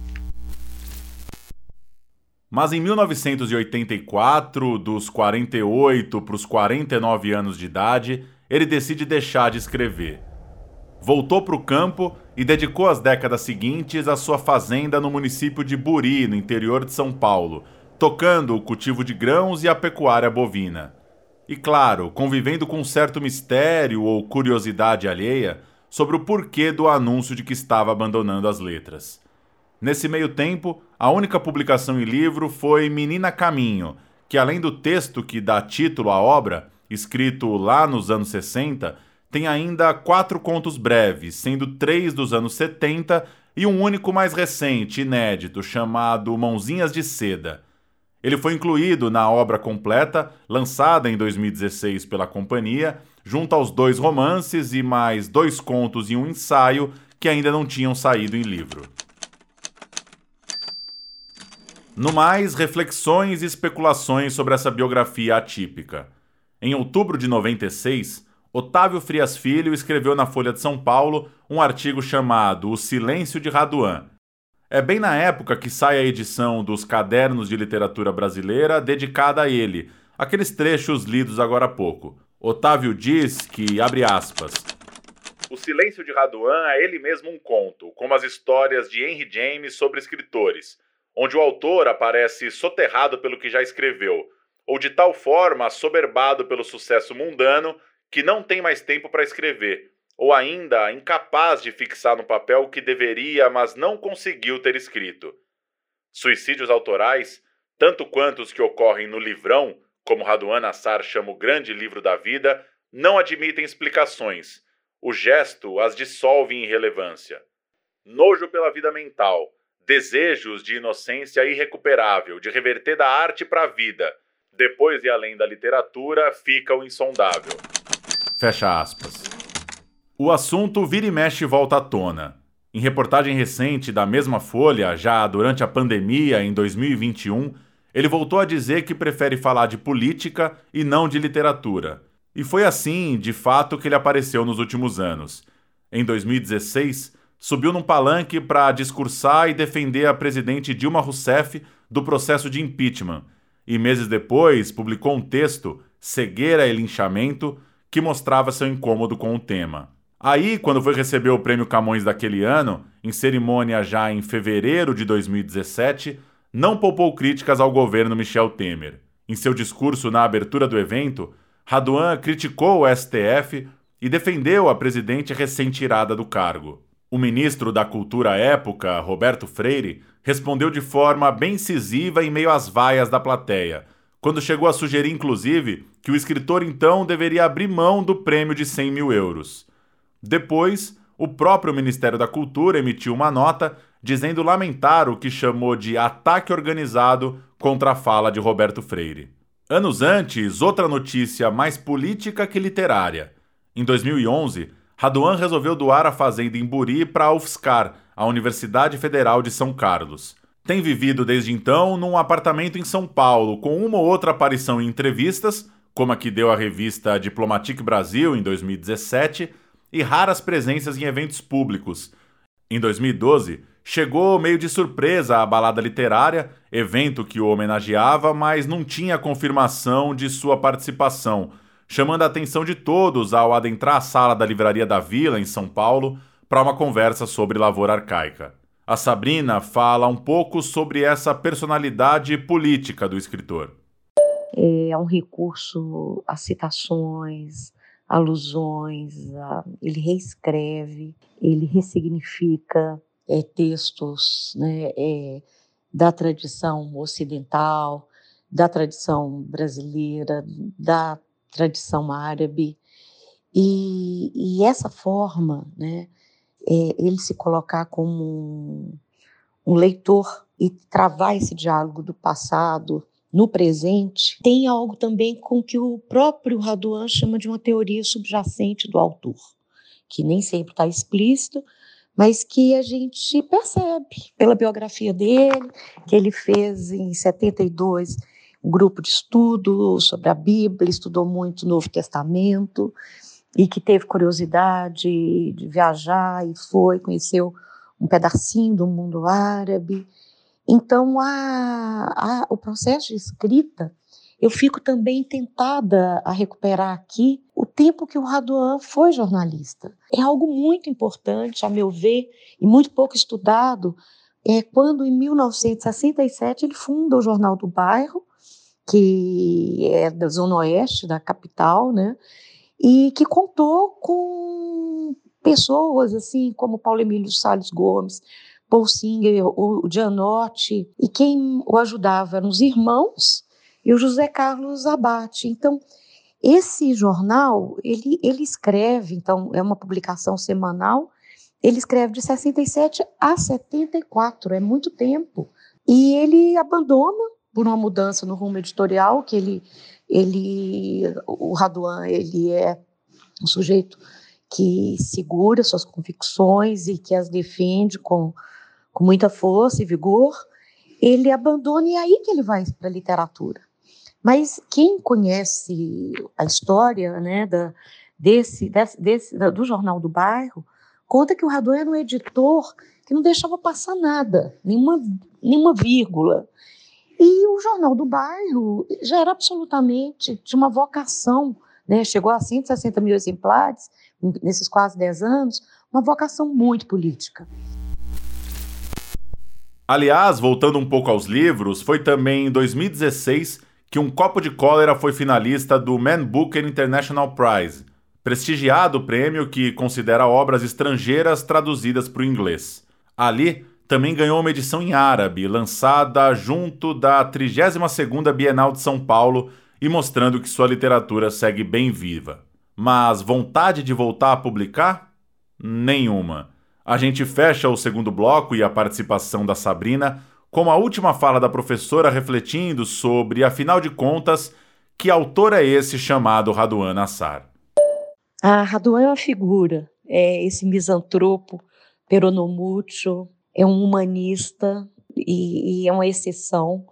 Mas em 1984, dos 48 para os 49 anos de idade, ele decide deixar de escrever. Voltou para o campo e dedicou as décadas seguintes à sua fazenda no município de Buri, no interior de São Paulo, tocando o cultivo de grãos e a pecuária bovina. E claro, convivendo com um certo mistério ou curiosidade alheia sobre o porquê do anúncio de que estava abandonando as letras. Nesse meio tempo, a única publicação em livro foi Menina Caminho, que além do texto que dá título à obra, escrito lá nos anos 60, tem ainda quatro contos breves, sendo três dos anos 70 e um único mais recente, inédito, chamado Mãozinhas de Seda. Ele foi incluído na obra completa, lançada em 2016 pela companhia, junto aos dois romances e mais dois contos e um ensaio que ainda não tinham saído em livro. No mais, reflexões e especulações sobre essa biografia atípica. Em outubro de 96, Otávio Frias Filho escreveu na Folha de São Paulo um artigo chamado O Silêncio de Raduan. É bem na época que sai a edição dos Cadernos de Literatura Brasileira dedicada a ele, aqueles trechos lidos agora há pouco. Otávio diz que, abre aspas, o Silêncio de Raduan é ele mesmo um conto, como as histórias de Henry James sobre escritores onde o autor aparece soterrado pelo que já escreveu, ou de tal forma assoberbado pelo sucesso mundano que não tem mais tempo para escrever, ou ainda incapaz de fixar no papel o que deveria, mas não conseguiu ter escrito. Suicídios autorais, tanto quanto os que ocorrem no livrão, como Raduan Assar chama o grande livro da vida, não admitem explicações. O gesto as dissolve em irrelevância. Nojo pela vida mental, desejos de inocência irrecuperável, de reverter da arte para a vida. Depois e além da literatura, fica o insondável. Fecha aspas. O assunto vira e mexe volta à tona. Em reportagem recente da mesma Folha, já durante a pandemia em 2021, ele voltou a dizer que prefere falar de política e não de literatura. E foi assim, de fato, que ele apareceu nos últimos anos. Em 2016, subiu num palanque para discursar e defender a presidente Dilma Rousseff do processo de impeachment, e meses depois publicou um texto, Cegueira e Linchamento, que mostrava seu incômodo com o tema. Aí, quando foi receber o prêmio Camões daquele ano, em cerimônia já em fevereiro de 2017, não poupou críticas ao governo Michel Temer. Em seu discurso na abertura do evento, Raduan criticou o STF e defendeu a presidente recém-tirada do cargo. O ministro da Cultura à época, Roberto Freire, respondeu de forma bem incisiva em meio às vaias da plateia, quando chegou a sugerir, inclusive, que o escritor então deveria abrir mão do prêmio de 100 mil euros. Depois, o próprio Ministério da Cultura emitiu uma nota dizendo lamentar o que chamou de ataque organizado contra a fala de Roberto Freire. Anos antes, outra notícia mais política que literária. Em 2011, Raduan resolveu doar a fazenda em Buri para a UFSCar, a Universidade Federal de São Carlos. Tem vivido desde então num apartamento em São Paulo, com uma ou outra aparição em entrevistas, como a que deu à revista Diplomatique Brasil em 2017, e raras presenças em eventos públicos. Em 2012, chegou meio de surpresa à balada literária, evento que o homenageava, mas não tinha confirmação de sua participação chamando a atenção de todos ao adentrar a sala da Livraria da Vila, em São Paulo, para uma conversa sobre lavoura arcaica. A Sabrina fala um pouco sobre essa personalidade política do escritor. É um recurso a citações, alusões, a, ele reescreve, ele ressignifica é, textos né, é, da tradição ocidental, da tradição brasileira, da tradição árabe. E, e essa forma, né, é, ele se colocar como um, leitor e travar esse diálogo do passado no presente, tem algo também com que o próprio Raduan chama de uma teoria subjacente do autor, que nem sempre está explícito, mas que a gente percebe pela biografia dele, que ele fez em 72 grupo de estudo sobre a Bíblia, estudou muito o Novo Testamento e que teve curiosidade de viajar e foi, conheceu um pedacinho do mundo árabe. Então, a, a, o processo de escrita, eu fico também tentada a recuperar aqui o tempo que o Raduan foi jornalista. É algo muito importante, a meu ver, e muito pouco estudado, é quando em 1967 ele funda o Jornal do Bairro, que é da Zona Oeste da capital, né? E que contou com pessoas assim como Paulo Emílio Salles Gomes, Paul Singer, o Gianotti, e quem o ajudava eram os irmãos e o José Carlos Abate. Então, esse jornal, ele, ele escreve, então, é uma publicação semanal, ele escreve de 67 a 74, é muito tempo. E ele abandona por uma mudança no rumo editorial, que ele, ele o Raduan, ele é um sujeito que segura suas convicções e que as defende com, com muita força e vigor, ele abandona e é aí que ele vai para a literatura. Mas quem conhece a história né, da, desse, desse, desse, do Jornal do Bairro, conta que o Radon era um editor que não deixava passar nada, nenhuma, nenhuma vírgula. E o Jornal do Bairro já era absolutamente, tinha uma vocação, né, chegou a 160 mil exemplares nesses quase 10 anos, uma vocação muito política. Aliás, voltando um pouco aos livros, foi também em 2016 que Um Copo de Cólera foi finalista do Man Booker International Prize, prestigiado prêmio que considera obras estrangeiras traduzidas para o inglês. Ali, também ganhou uma edição em árabe, lançada junto da 32ª Bienal de São Paulo e mostrando que sua literatura segue bem viva. Mas vontade de voltar a publicar? Nenhuma. A gente fecha o segundo bloco e a participação da Sabrina com a última fala da professora refletindo sobre, afinal de contas, que autor é esse chamado Raduan Nassar? Ah, Raduan é uma figura, é esse misantropo peronomútil, é um humanista e, e é uma exceção,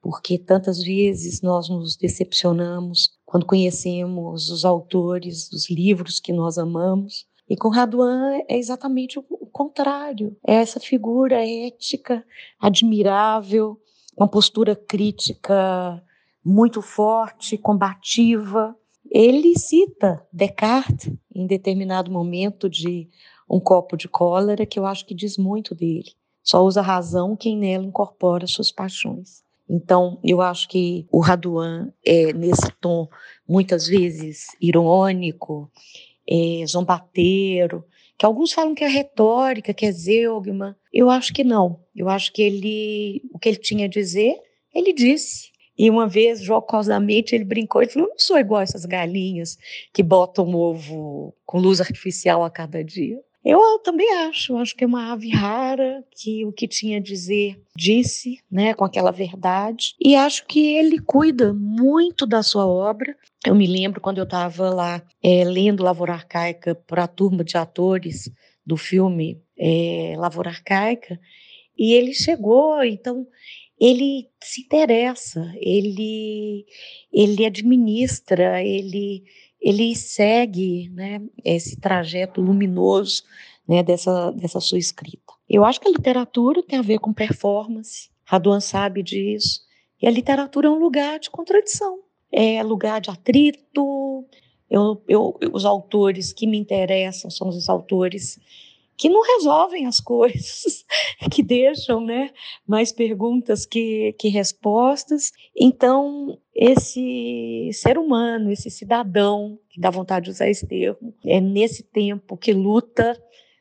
porque tantas vezes nós nos decepcionamos quando conhecemos os autores dos livros que nós amamos e com Raduan é exatamente o contrário. É essa figura ética, admirável, uma postura crítica muito forte, combativa. Ele cita Descartes em determinado momento de um copo de cólera, que eu acho que diz muito dele. Só usa razão quem nela incorpora suas paixões. Então, eu acho que o Raduan é nesse tom muitas vezes irônico é, zombateiro, que alguns falam que é retórica, que é zeugma. Eu acho que não. Eu acho que ele, o que ele tinha a dizer, ele disse. E uma vez, jocosamente, ele brincou e falou: Eu não sou igual essas galinhas que botam ovo com luz artificial a cada dia. Eu também acho, acho que é uma ave rara, que o que tinha a dizer disse, né, com aquela verdade. E acho que ele cuida muito da sua obra. Eu me lembro quando eu estava lá é, lendo Lavoura Arcaica para a turma de atores do filme é, Lavoura Arcaica, e ele chegou, então ele se interessa, ele, ele administra, ele ele segue né, esse trajeto luminoso né, dessa, dessa sua escrita. Eu acho que a literatura tem a ver com performance, Raduan sabe disso, e a literatura é um lugar de contradição, é lugar de atrito. Eu, eu, os autores que me interessam são os autores que não resolvem as coisas, *laughs* que deixam né, mais perguntas que, que respostas. Então, esse ser humano, esse cidadão, que dá vontade de usar esse termo, é nesse tempo que luta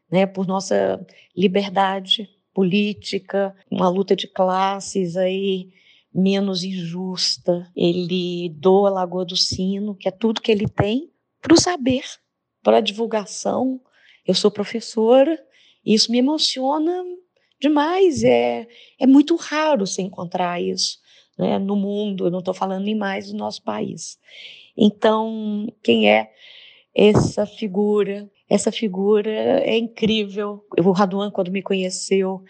né, por nossa liberdade política, uma luta de classes aí menos injusta. Ele doa a Lagoa do Sino, que é tudo que ele tem, para o saber, para a divulgação, eu sou professora e isso me emociona demais. É, é muito raro se encontrar isso né, no mundo. Eu não estou falando nem mais do nosso país. Então, quem é essa figura? Essa figura é incrível. O Raduan, quando me conheceu,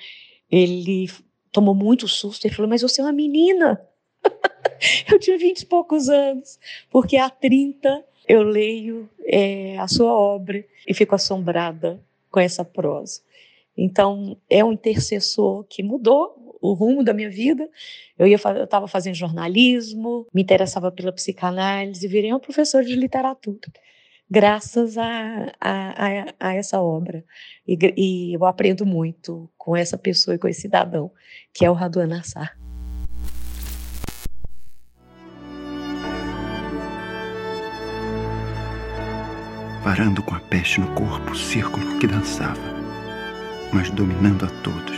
ele tomou muito susto. Ele falou: Mas você é uma menina. *laughs* eu tinha vinte e poucos anos, porque há 30 eu leio é, a sua obra e fico assombrada com essa prosa. Então, é um intercessor que mudou o rumo da minha vida. Eu estava fazendo jornalismo, me interessava pela psicanálise, virei uma professora de literatura, graças a, a, a, a essa obra. E, e, eu aprendo muito com essa pessoa e com esse cidadão, que é o Raduan Nassar. Parando com a peste no corpo, o círculo que dançava mas dominando a todos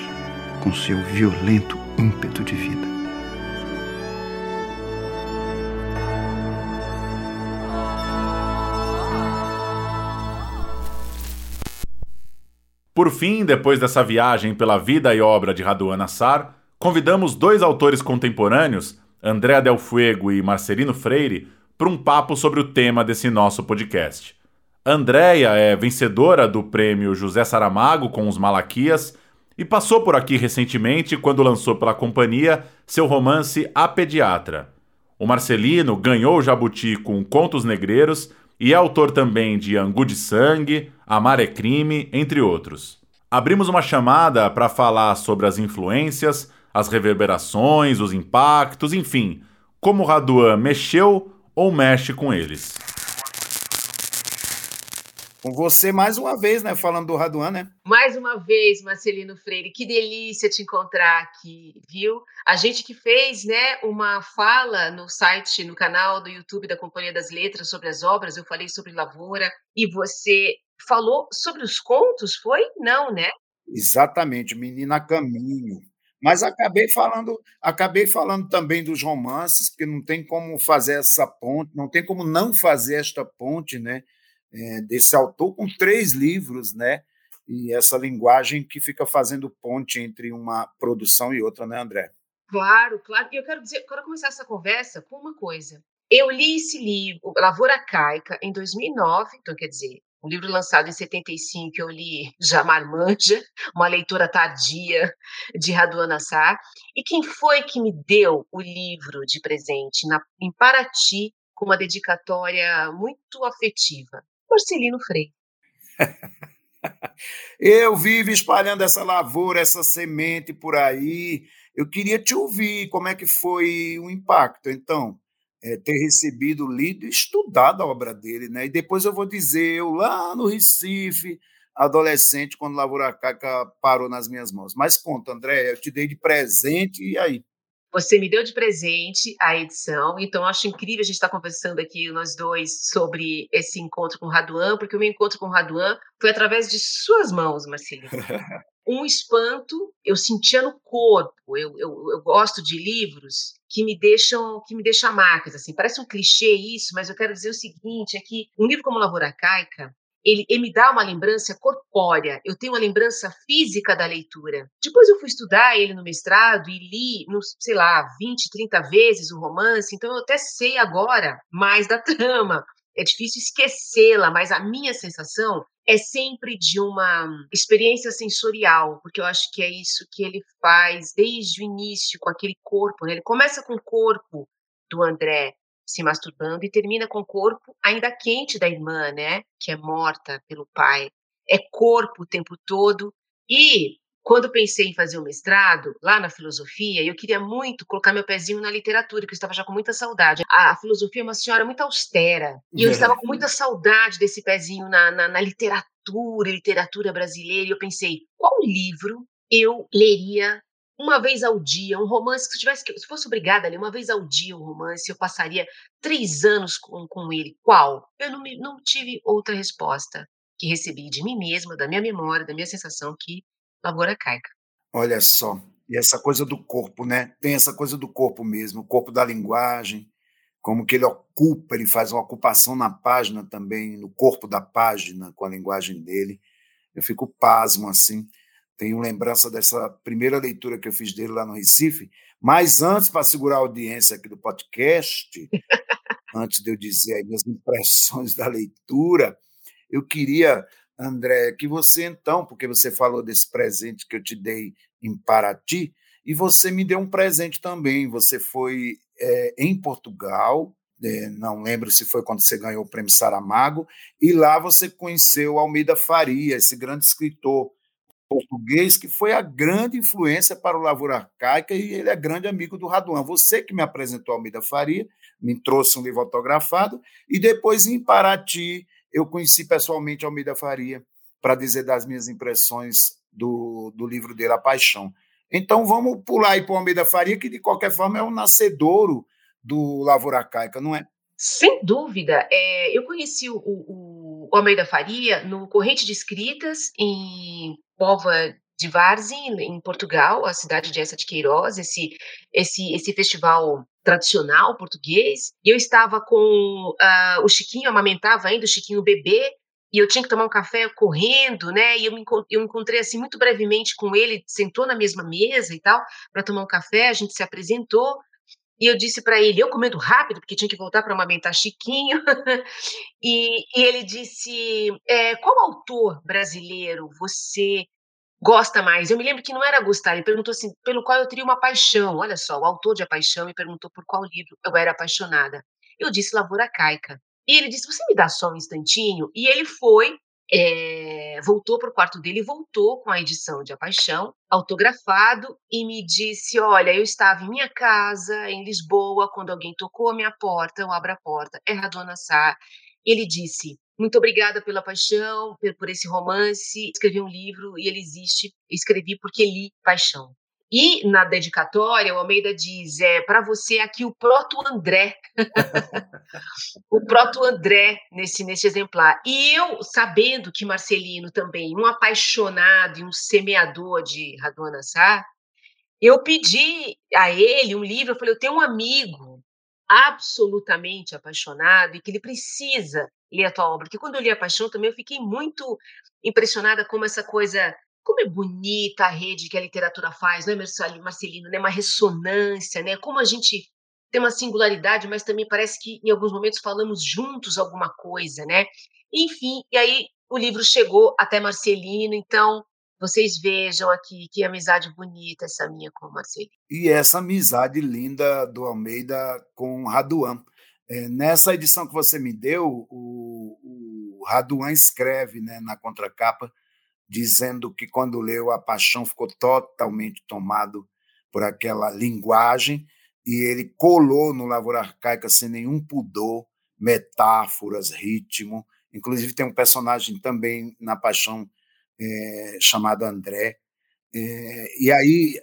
com seu violento ímpeto de vida. Por fim, depois dessa viagem pela vida e obra de Raduan Assar, convidamos dois autores contemporâneos, André Del Fuego e Marcelino Freire, para um papo sobre o tema desse nosso podcast. Andréia é vencedora do prêmio José Saramago com os Malaquias e passou por aqui recentemente quando lançou pela companhia seu romance A Pediatra. O Marcelino ganhou o Jabuti com Contos Negreiros e é autor também de Angu de Sangue, Amar é Crime, entre outros. Abrimos uma chamada para falar sobre as influências, as reverberações, os impactos, enfim, como Raduan mexeu ou mexe com eles com você mais uma vez, né? Falando do Raduan, né? Mais uma vez, Marcelino Freire, que delícia te encontrar aqui, viu? A gente que fez, né, uma fala no site, no canal do YouTube da Companhia das Letras sobre as obras, eu falei sobre lavoura e você falou sobre os contos, foi? Não, né? Exatamente, Menina Caminho. Mas acabei falando, acabei falando também dos romances, porque não tem como fazer essa ponte, não tem como não fazer esta ponte, né? É, desse autor com três livros, né? E essa linguagem que fica fazendo ponte entre uma produção e outra, né, André? Claro, claro. E eu quero dizer, quero começar essa conversa com uma coisa. Eu li esse livro, Lavoura Caica, em 2009, então quer dizer, um livro lançado em 75 que eu li *laughs* já marmanja, uma leitura tardia de Raduan Assar. E quem foi que me deu o livro de presente na, em Paraty com uma dedicatória muito afetiva? Marcelino Freire. *laughs* Eu vivo espalhando essa lavoura, essa semente por aí. Eu queria te ouvir como é que foi o impacto, então, é, ter recebido, lido e estudado a obra dele, né? E depois eu vou dizer, eu lá no Recife, adolescente, quando Lavoura Caca parou nas minhas mãos. Mas conta, André, eu te dei de presente, e aí? Você me deu de presente a edição, então acho incrível a gente estar conversando aqui, nós dois, sobre esse encontro com o Raduan, porque o meu encontro com o Raduan foi através de suas mãos, Marcelino. *laughs* um espanto eu sentia no corpo. Eu, eu, eu, gosto de livros que me deixam que me deixam marcas assim. Parece um clichê isso, mas eu quero dizer o seguinte: é que um livro como Lavoura Caica ele, ele, me dá uma lembrança corpórea, eu tenho uma lembrança física da leitura. Depois eu fui estudar ele no mestrado e li, no, sei lá, 20, 30 vezes o romance, então eu até sei agora mais da trama. É difícil esquecê-la, mas a minha sensação é sempre de uma experiência sensorial, porque eu acho que é isso que ele faz desde o início com aquele corpo. Né? Ele começa com o corpo do André, se masturbando e termina com o corpo ainda quente da irmã, né? Que é morta pelo pai. É corpo o tempo todo. E quando pensei em fazer o mestrado, lá na filosofia, eu queria muito colocar meu pezinho na literatura, que eu estava já com muita saudade. A, filosofia é uma senhora muito austera, e eu estava com muita saudade desse pezinho na, na, na literatura, literatura brasileira, e eu pensei, qual livro eu leria uma vez ao dia, um romance, se eu tivesse, se fosse obrigada a ler uma vez ao dia um romance, eu passaria três anos com, com ele. Qual? Eu não, me, não tive outra resposta que recebi de mim mesma, da minha memória, da minha sensação que Lavoura Caica. Olha só, e essa coisa do corpo, né? Tem essa coisa do corpo mesmo, o corpo da linguagem, como que ele ocupa, ele faz uma ocupação na página também, no corpo da página, com a linguagem dele. Eu fico pasmo assim. Tenho lembrança dessa primeira leitura que eu fiz dele lá no Recife. Mas antes, para segurar a audiência aqui do podcast, *laughs* antes de eu dizer as minhas impressões da leitura, eu queria, André, que você então, porque você falou desse presente que eu te dei em Paraty, e você me deu um presente também. Você foi é, em Portugal, é, não lembro se foi quando você ganhou o prêmio Saramago, e lá você conheceu Almeida Faria, esse grande escritor português que foi a grande influência para o Lavoura Arcaica e ele é grande amigo do Raduan. Você que me apresentou Almeida Faria, me trouxe um livro autografado e depois em Paraty eu conheci pessoalmente Almeida Faria para dizer das minhas impressões do, do livro dele, A Paixão. Então vamos pular aí para o Almeida Faria, que de qualquer forma é o nascedouro do Lavoura Arcaica, não é? Sem dúvida. É, eu conheci o, o, o Almeida Faria no Corrente de Escritas, em Pova de Varzim, em Portugal, a cidade de Essa de Queiroz, esse, esse, esse festival tradicional português. E eu estava com uh, o Chiquinho, amamentava ainda o Chiquinho bebê, e eu tinha que tomar um café correndo, né? E eu me, eu me encontrei assim muito brevemente com ele, sentou na mesma mesa e tal, para tomar um café, a gente se apresentou. E eu disse para ele, eu comendo rápido, porque tinha que voltar para amamentar Chiquinho. *laughs* e, e, ele disse: é, qual autor brasileiro você gosta mais? Eu me lembro que não era gostar, ele perguntou assim, pelo qual eu teria uma paixão. Olha só, o autor de A Paixão me perguntou por qual livro eu era apaixonada. Eu disse Lavoura Caica. E ele disse: Você me dá só um instantinho? E ele foi é, voltou para o quarto dele, voltou com a edição de A Paixão, autografado, e me disse: Olha, eu estava em minha casa, em Lisboa, quando alguém tocou a minha porta, eu abro a porta, é a dona Sá. Ele disse: Muito obrigada pela paixão, por esse romance. Escrevi um livro e ele existe. Escrevi porque li Paixão. E na dedicatória, o Almeida diz: é para você aqui o Proto André. *laughs* o Proto André nesse, nesse exemplar. E eu, sabendo que Marcelino também, um apaixonado e um semeador de Raduan Sá, eu pedi a ele um livro. Eu falei: eu tenho um amigo absolutamente apaixonado e que ele precisa ler a tua obra. Porque quando eu li A Paixão também, eu fiquei muito impressionada como essa coisa como é bonita a rede que a literatura faz, não é, Marcelino? Né? Uma ressonância, né? Como a gente tem uma singularidade, mas também parece que em alguns momentos falamos juntos alguma coisa, né? Enfim, e aí o livro chegou até Marcelino, então vocês vejam aqui que amizade bonita essa minha com o Marcelino. E essa amizade linda do Almeida com o Raduan. É, nessa edição que você me deu, o, o Raduan escreve né, na contracapa dizendo que quando leu A Paixão ficou totalmente tomado por aquela linguagem e ele colou no Lavoura Arcaica sem nenhum pudor, metáforas, ritmo. Inclusive tem um personagem também na Paixão é, chamado André. É, e aí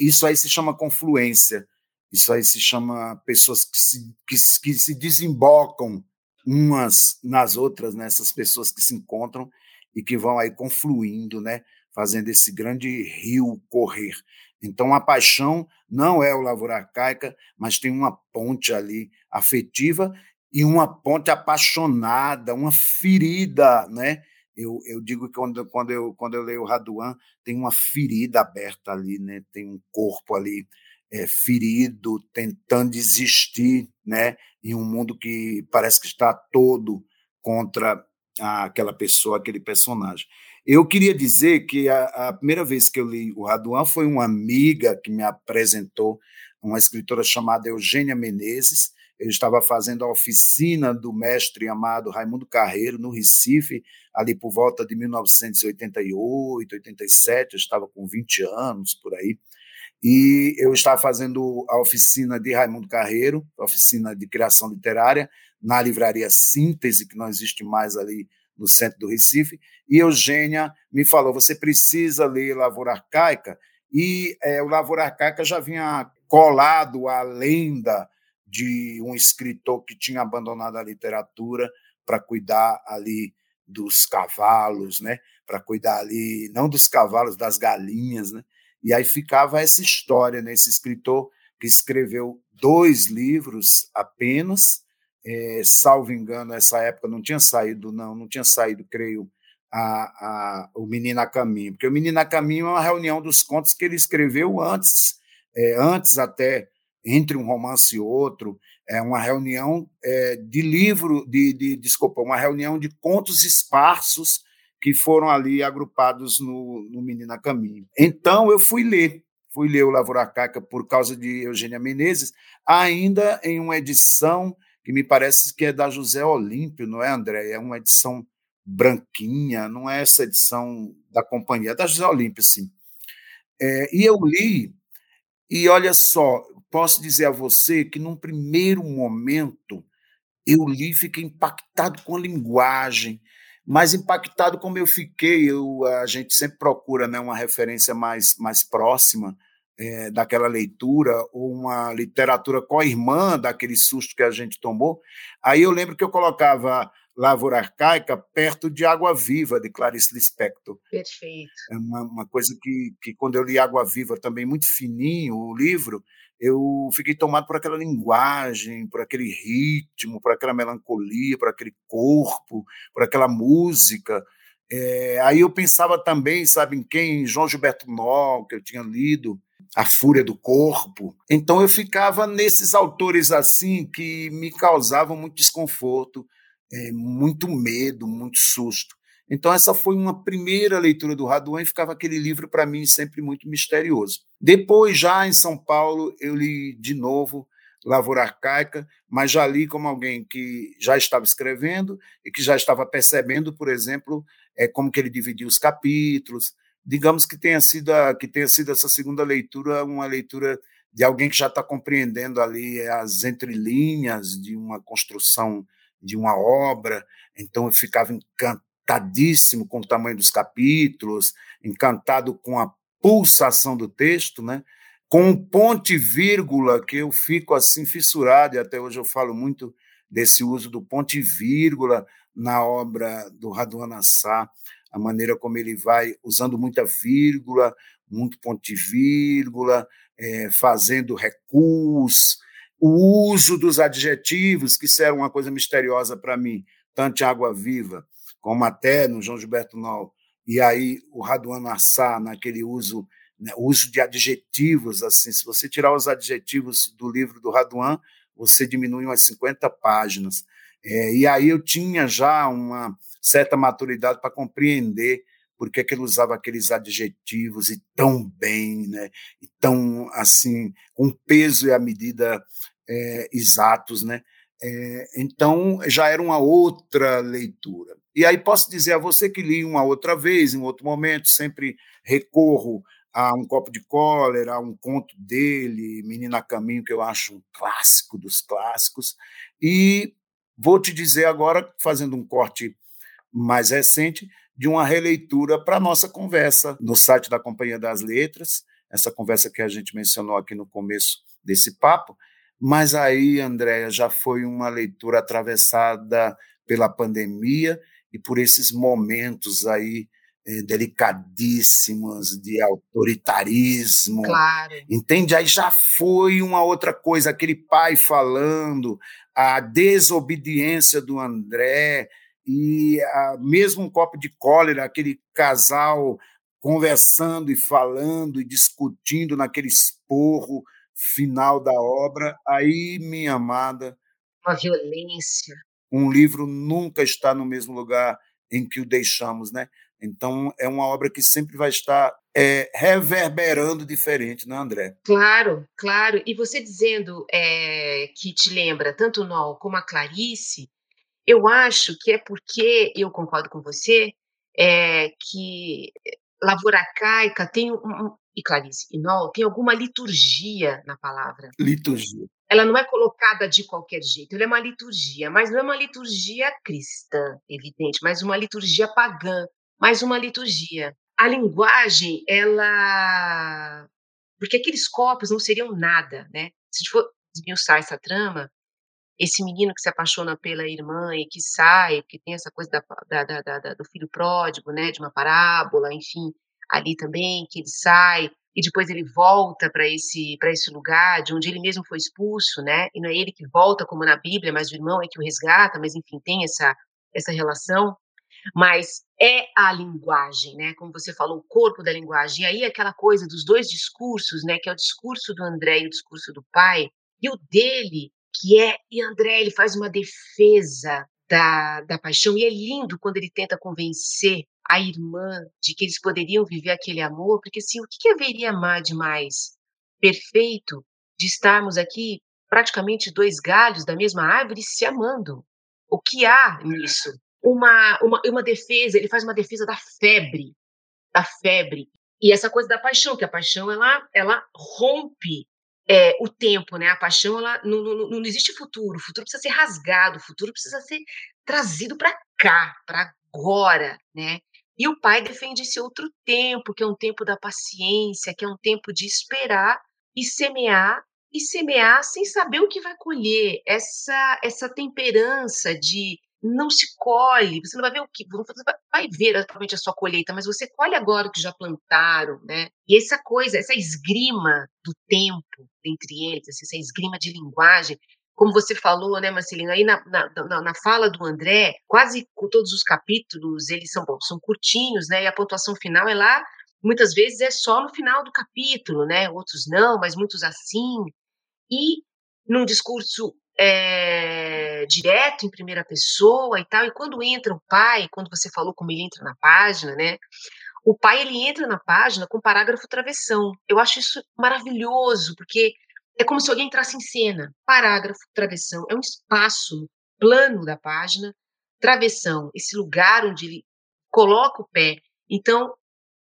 isso aí se chama confluência, isso aí se chama pessoas que se, que, que se desembocam umas nas outras, nessas né? pessoas que se encontram e que vão aí confluindo, né, fazendo esse grande rio correr. Então a paixão não é o lavoura arcaica, mas tem uma ponte ali afetiva e uma ponte apaixonada, uma ferida, né? Eu, eu digo que quando, quando, eu, quando eu leio o Raduan, tem uma ferida aberta ali, né? Tem um corpo ali é, ferido, tentando existir, né? Em um mundo que parece que está todo contra aquela pessoa, aquele personagem. Eu queria dizer que a, a, primeira vez que eu li o Raduan foi uma amiga que me apresentou, uma escritora chamada Eugênia Menezes. Eu estava fazendo a oficina do mestre amado Raimundo Carreiro, no Recife, ali por volta de 1988, 87, eu estava com 20 anos por aí. E eu estava fazendo a oficina de Raimundo Carreiro, oficina de criação literária, na livraria Síntese, que não existe mais ali no centro do Recife, e Eugênia me falou: você precisa ler Lavoura Arcaica, e é, o Lavoura Arcaica já vinha colado à lenda de um escritor que tinha abandonado a literatura para cuidar ali dos cavalos, né? Para cuidar ali não dos cavalos, das galinhas, né? E aí ficava essa história, né? Esse escritor que escreveu dois livros apenas, é, salvo engano, essa época não tinha saído, não, não tinha saído, creio, a, a, o Menino a Caminho, porque o Menino a Caminho é uma reunião dos contos que ele escreveu antes, é, antes até, entre um romance e outro, é uma reunião é, de livro, de, de, desculpa, uma reunião de contos esparsos que foram ali agrupados no, no Menino a Caminho. Então eu fui ler, fui ler o Lavoura Arcaica por causa de Eugênia Menezes, ainda em uma edição que me parece que é da José Olímpio, não é, André? É uma edição branquinha, não é essa edição da companhia, é da José Olímpio, sim. É, e eu li, e olha só, posso dizer a você que num primeiro momento eu li e fiquei impactado com a linguagem, mais impactado como eu fiquei. Eu, a gente sempre procura né, uma referência mais, mais próxima é, daquela leitura, ou uma literatura co-irmã daquele susto que a gente tomou. Aí eu lembro que eu colocava Lavoura Arcaica perto de Água Viva, de Clarice Lispector. Perfeito. É uma, uma coisa que, que, quando eu li Água Viva, também muito fininho o livro, eu fiquei tomado por aquela linguagem, por aquele ritmo, por aquela melancolia, por aquele corpo, por aquela música. É, aí eu pensava também, sabe, em quem? João Gilberto Nó, que eu tinha lido, A Fúria do Corpo. Então eu ficava nesses autores assim que me causavam muito desconforto, é, muito medo, muito susto. Então, essa foi uma primeira leitura do Raduan e ficava aquele livro para mim sempre muito misterioso. Depois, já em São Paulo, eu li de novo Lavoura Arcaica, mas já li como alguém que já estava escrevendo e que já estava percebendo, por exemplo, é, como que ele dividia os capítulos. Digamos que tenha sido a, que tenha sido essa segunda leitura uma leitura de alguém que já está compreendendo ali as entrelinhas de uma construção de uma obra. Então eu ficava encantadíssimo com o tamanho dos capítulos, encantado com a pulsação do texto, né? com o ponto e vírgula, que eu fico assim fissurado, e até hoje eu falo muito desse uso do ponto e vírgula na obra do Raduan Assar, a maneira como ele vai usando muita vírgula, muito ponto e vírgula, é, fazendo recuos, o uso dos adjetivos, que isso era uma coisa misteriosa para mim, tanto Água Viva como até no João Gilberto Nol, e aí o Raduano Assá, naquele uso, né, uso de adjetivos, assim, se você tirar os adjetivos do livro do Raduan, você diminui umas 50 páginas. É, e aí eu tinha já uma certa maturidade para compreender por que, que ele usava aqueles adjetivos e tão bem, né, e tão assim, com peso e a medida é, exatos, né? É, então já era uma outra leitura. E aí posso dizer a você que li uma outra vez, em outro momento, sempre recorro a um copo de cólera, a um conto dele, Menina Caminho, que eu acho um clássico dos clássicos. E vou te dizer agora, fazendo um corte mais recente, de uma releitura para a nossa conversa no site da Companhia das Letras, essa conversa que a gente mencionou aqui no começo desse papo. Mas aí, Andréia, já foi uma leitura atravessada pela pandemia e por esses momentos aí eh, delicadíssimos de autoritarismo. Claro. Entende? Aí já foi uma outra coisa, aquele pai falando, a desobediência do André, e a, mesmo um copo de cólera, aquele casal conversando e falando e discutindo naquele esporro final da obra. Aí, minha amada. Uma violência um livro nunca está no mesmo lugar em que o deixamos, né? Então, é uma obra que sempre vai estar é, reverberando diferente, não, é, André? Claro, claro. E você dizendo é, que te lembra tanto o Nol como a Clarice, eu acho que é porque, eu concordo com você, é, que Lavoura Arcaica tem um, e Clarice e Nol tem alguma liturgia na palavra. Liturgia ela não é colocada de qualquer jeito, ela é uma liturgia, mas não é uma liturgia cristã, evidente, mas uma liturgia pagã, mais uma liturgia. A linguagem, ela. Porque aqueles copos não seriam nada, né? Se a gente for desmiuçar essa trama, esse menino que se apaixona pela irmã e que sai, que tem essa coisa da, da, da, do filho pródigo, né? De uma parábola, enfim, ali também, que ele sai e depois ele volta para esse para esse lugar de onde ele mesmo foi expulso, né? E não é ele que volta como na Bíblia, mas o irmão é que o resgata, mas enfim, tem essa essa relação. Mas é a linguagem, né? Como você falou, o corpo da linguagem. E aí aquela coisa dos dois discursos, né, que é o discurso do André e o discurso do pai, e o dele, que é e André, ele faz uma defesa da, da paixão, e é lindo quando ele tenta convencer a irmã de que eles poderiam viver aquele amor, porque assim, o que, que haveria de mais perfeito de estarmos aqui praticamente dois galhos da mesma árvore se amando? O que há nisso? Uma, uma, uma defesa, ele faz uma defesa da febre, da febre. E essa coisa da paixão, que a paixão ela, ela rompe é, o tempo, né? A paixão ela não, não, não existe futuro. O futuro precisa ser rasgado, o futuro precisa ser trazido para cá, para agora, né? E o pai defende esse outro tempo, que é um tempo da paciência, que é um tempo de esperar e semear e semear sem saber o que vai colher. Essa essa temperança de não se colhe, você não vai ver o que, você vai ver atualmente a sua colheita, mas você colhe agora o que já plantaram, né? E essa coisa, essa esgrima do tempo entre eles, essa esgrima de linguagem, como você falou, né, Marcelino, aí na, na, na, fala do André, quase todos os capítulos, eles são, bom, são curtinhos, né, e a pontuação final é lá, muitas vezes é só no final do capítulo, né, outros não, mas muitos assim, e num discurso é, direto, em primeira pessoa e tal, e quando entra o pai, quando você falou como ele entra na página, né, o pai, ele entra na página com parágrafo travessão, eu acho isso maravilhoso, porque é como se alguém entrasse em cena. Parágrafo, travessão. É um espaço plano da página. Travessão, esse lugar onde ele coloca o pé. Então,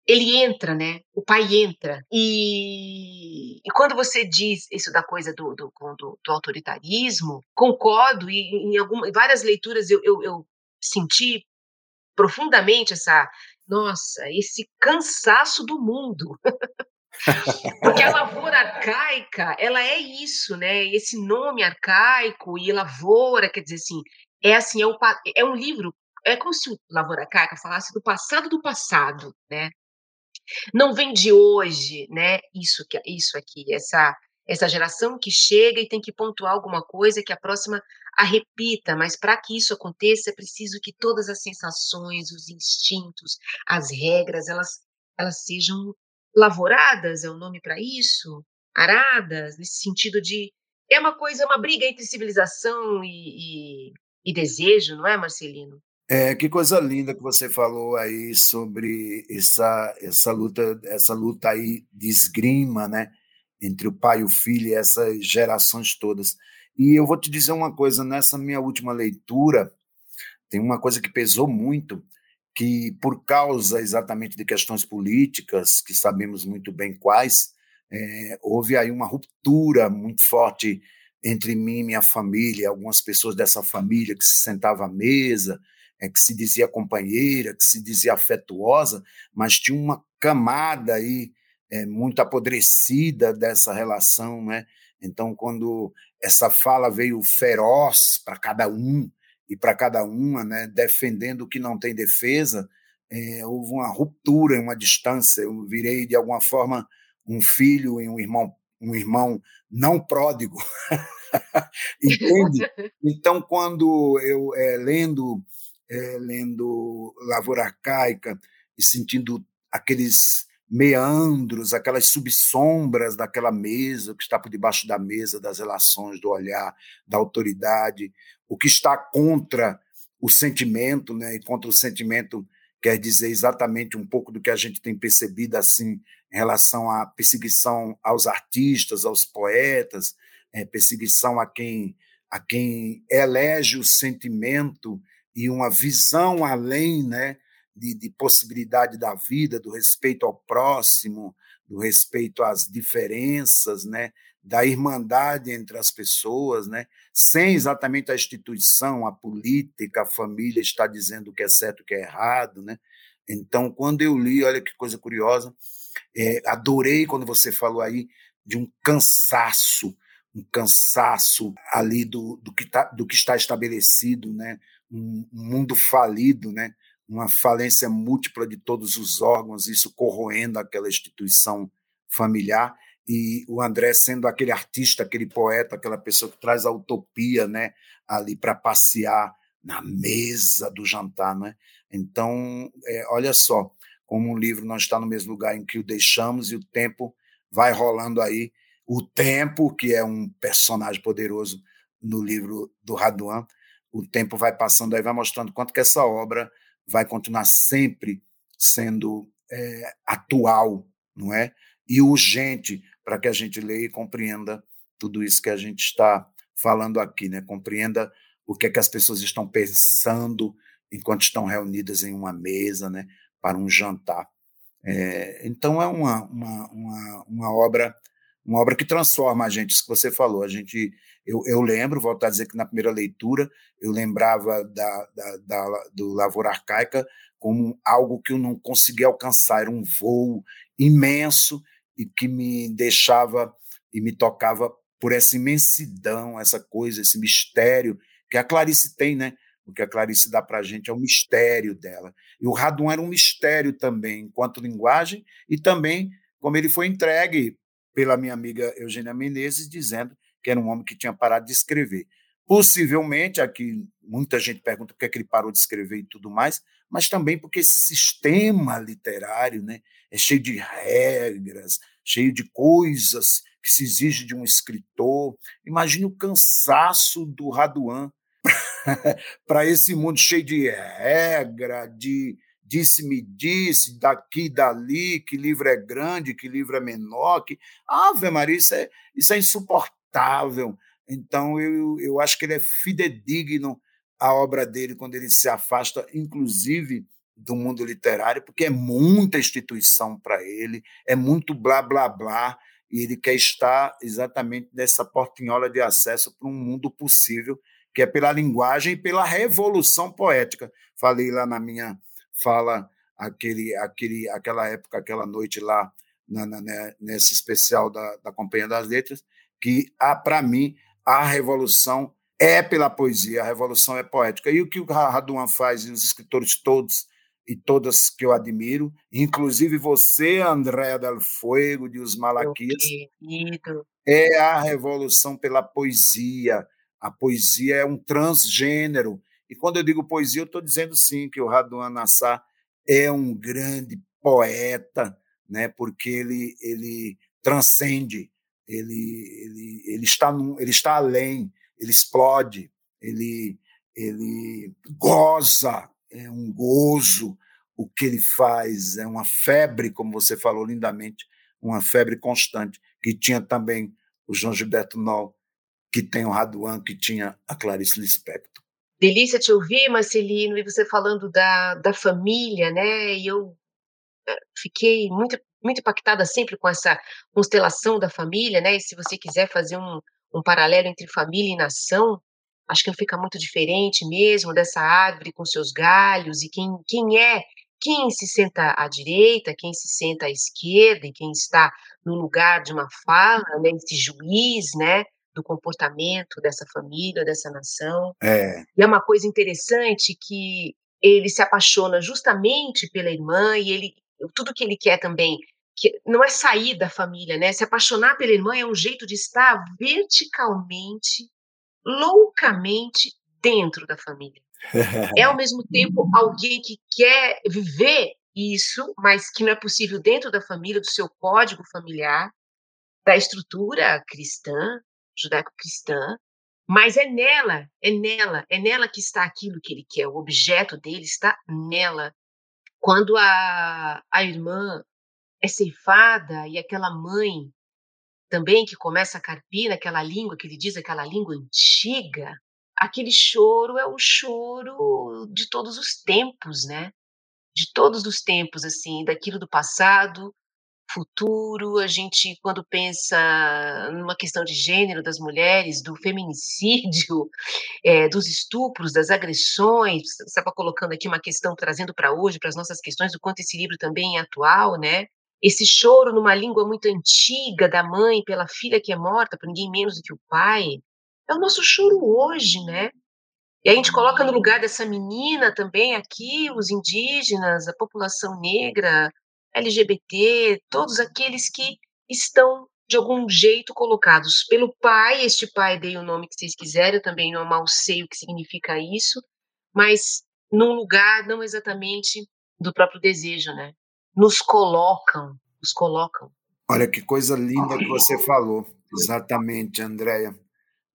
ele entra, né? O pai entra. E, e quando você diz isso da coisa do, do, do, do autoritarismo, concordo, e em, alguma, em várias leituras eu, eu, eu senti profundamente essa, nossa, esse cansaço do mundo. *laughs* Porque a lavoura arcaica, ela é isso, né? Esse nome arcaico e lavoura, quer dizer assim, é assim, é, é um livro, é como se o Lavoura Arcaica falasse do passado do passado, né? Não vem de hoje, né? Isso que isso aqui, essa essa geração que chega e tem que pontuar alguma coisa que a próxima a repita, mas para que isso aconteça é preciso que todas as sensações, os instintos, as regras, elas elas sejam lavoradas é o nome para isso, aradas, nesse sentido de. É uma coisa, uma briga entre civilização e, e, e desejo, não é, Marcelino? É, que coisa linda que você falou aí sobre essa, essa luta, essa luta aí de esgrima, né? Entre o pai e o filho e essas gerações todas. E eu vou te dizer uma coisa, nessa minha última leitura, tem uma coisa que pesou muito, que, por causa exatamente de questões políticas, que sabemos muito bem quais, é, houve aí uma ruptura muito forte entre mim e minha família, algumas pessoas dessa família que se sentavam à mesa, é, que se dizia companheira, que se dizia afetuosa, mas tinha uma camada aí é, muito apodrecida dessa relação, né? Então, quando essa fala veio feroz para cada um, e para cada uma, né, defendendo o que não tem defesa, é, houve uma ruptura, uma distância. Eu virei de alguma forma um filho e um irmão, um irmão não pródigo, *laughs* entende? *laughs* Então, quando eu é, lendo é, lendo Lavoura Arcaica e sentindo aqueles meandros, aquelas subsombras daquela mesa, que está por debaixo da mesa, das relações, do olhar, da autoridade, o que está contra o sentimento, né? E contra o sentimento quer dizer exatamente um pouco do que a gente tem percebido assim em relação à perseguição aos artistas, aos poetas, é, perseguição a quem a quem elege o sentimento e uma visão além, né, de, de possibilidade da vida, do respeito ao próximo, do respeito às diferenças, né, da irmandade entre as pessoas, né, sem exatamente a instituição, a política, a família estar dizendo o que é certo e o que é errado. Né. Então, quando eu li, olha que coisa curiosa, é, adorei quando você falou aí de um cansaço, um cansaço ali do, do, que, tá, do que está estabelecido, né? Um, mundo falido, né? uma falência múltipla de todos os órgãos, isso corroendo aquela instituição familiar, e o André sendo aquele artista, aquele poeta, aquela pessoa que traz a utopia né, ali para passear na mesa do jantar. Né? Então, é, olha só, como um livro não está no mesmo lugar em que o deixamos e o tempo vai rolando aí. O tempo, que é um personagem poderoso no livro do Raduan, o tempo vai passando aí, vai mostrando quanto que essa obra vai continuar sempre sendo é, atual, não é? E urgente para que a gente leia e compreenda tudo isso que a gente está falando aqui, né? Compreenda o que é que as pessoas estão pensando enquanto estão reunidas em uma mesa, né? Para um jantar. É, então é uma, uma, uma, uma, obra uma obra que transforma a gente, isso que você falou. A gente, eu, eu lembro, volto a dizer que na primeira leitura eu lembrava da, da, da, do Lavoura Arcaica como algo que eu não conseguia alcançar, era um voo imenso e que me deixava e me tocava por essa imensidão, essa coisa, esse mistério que a Clarice tem, né? O que a Clarice dá para a gente é o mistério dela. E o Radon era um mistério também, enquanto linguagem, e também como ele foi entregue pela minha amiga Eugênia Menezes, dizendo que era um homem que tinha parado de escrever. Possivelmente, aqui muita gente pergunta por que, é que ele parou de escrever e tudo mais, mas também porque esse sistema literário né, é cheio de regras, cheio de coisas que se exige de um escritor. Imagine o cansaço do Raduan *laughs* para esse mundo cheio de regra, de disse-me disse, daqui dali, que livro é grande, que livro é menor, que Ave Maria, isso é, isso é insuportável. Então eu, eu acho que ele é fidedigno à obra dele quando ele se afasta, inclusive do mundo literário, porque é muita instituição para ele, é muito blá blá blá, e ele quer estar exatamente nessa portinhola de acesso para um mundo possível, que é pela linguagem e pela revolução poética. Falei lá na minha fala aquele, aquele, aquela época, aquela noite lá na, na, né, nesse especial da, da Companhia das Letras, que para mim a revolução é pela poesia, a revolução é poética. E o que o Raduan faz e os escritores todos e todas que eu admiro, inclusive você, Andréa Del Fuego, de Os Malaquias, é a revolução pela poesia. A poesia é um transgênero. E quando eu digo poesia, eu estou dizendo sim que o Raduan Nassar é um grande poeta, né? porque ele, ele transcende, ele, ele, ele, está num, ele está além, ele explode, ele, ele goza é um gozo o que ele faz, é uma febre, como você falou lindamente, uma febre constante, que tinha também o João Gilberto Nol, que tem o Raduan, que tinha a Clarice Lispector. Delícia te ouvir, Marcelino, e você falando da, da família, né? E eu eh, fiquei muito, muito impactada sempre com essa constelação da família, né? E se você quiser fazer um, um paralelo entre família e nação, acho que não fica muito diferente mesmo dessa árvore com seus galhos e quem, quem é quem se senta à direita, quem se senta à esquerda e quem está no lugar de uma fala, né, esse juiz, né, do comportamento dessa família, dessa nação. É. E é uma coisa interessante que ele se apaixona justamente pela irmã e ele tudo que ele quer também que não é sair da família, né? Se apaixonar pela irmã é um jeito de estar verticalmente loucamente dentro da família. *laughs* É ao mesmo tempo alguém que quer viver isso, mas que não é possível dentro da família, do seu código familiar, da estrutura cristã, judaico-cristã, mas é nela, é nela, é nela que está aquilo que ele quer, o objeto dele está nela. Quando a, a irmã é ceifada e aquela mãe também que começa a carpir naquela língua, que ele diz aquela língua antiga, aquele choro é o choro de todos os tempos, né? De todos os tempos, assim, daquilo do passado, futuro. A gente, quando pensa numa questão de gênero das mulheres, do feminicídio, é, *laughs* dos estupros, das agressões, estava colocando aqui uma questão, trazendo para hoje, para as nossas questões, o quanto esse livro também é atual, né? Esse choro numa língua muito antiga da mãe pela filha que é morta, por ninguém menos do que o pai, é o nosso choro hoje, né? E a gente coloca no lugar dessa menina também aqui os indígenas, a população negra, LGBT, todos aqueles que estão de algum jeito colocados pelo pai. Este pai dei o nome que vocês quiserem, eu também não mal sei o que significa isso, mas num lugar não exatamente do próprio desejo, né? Nos colocam, nos colocam. Olha que coisa linda que você *laughs* falou, exatamente, Andréia,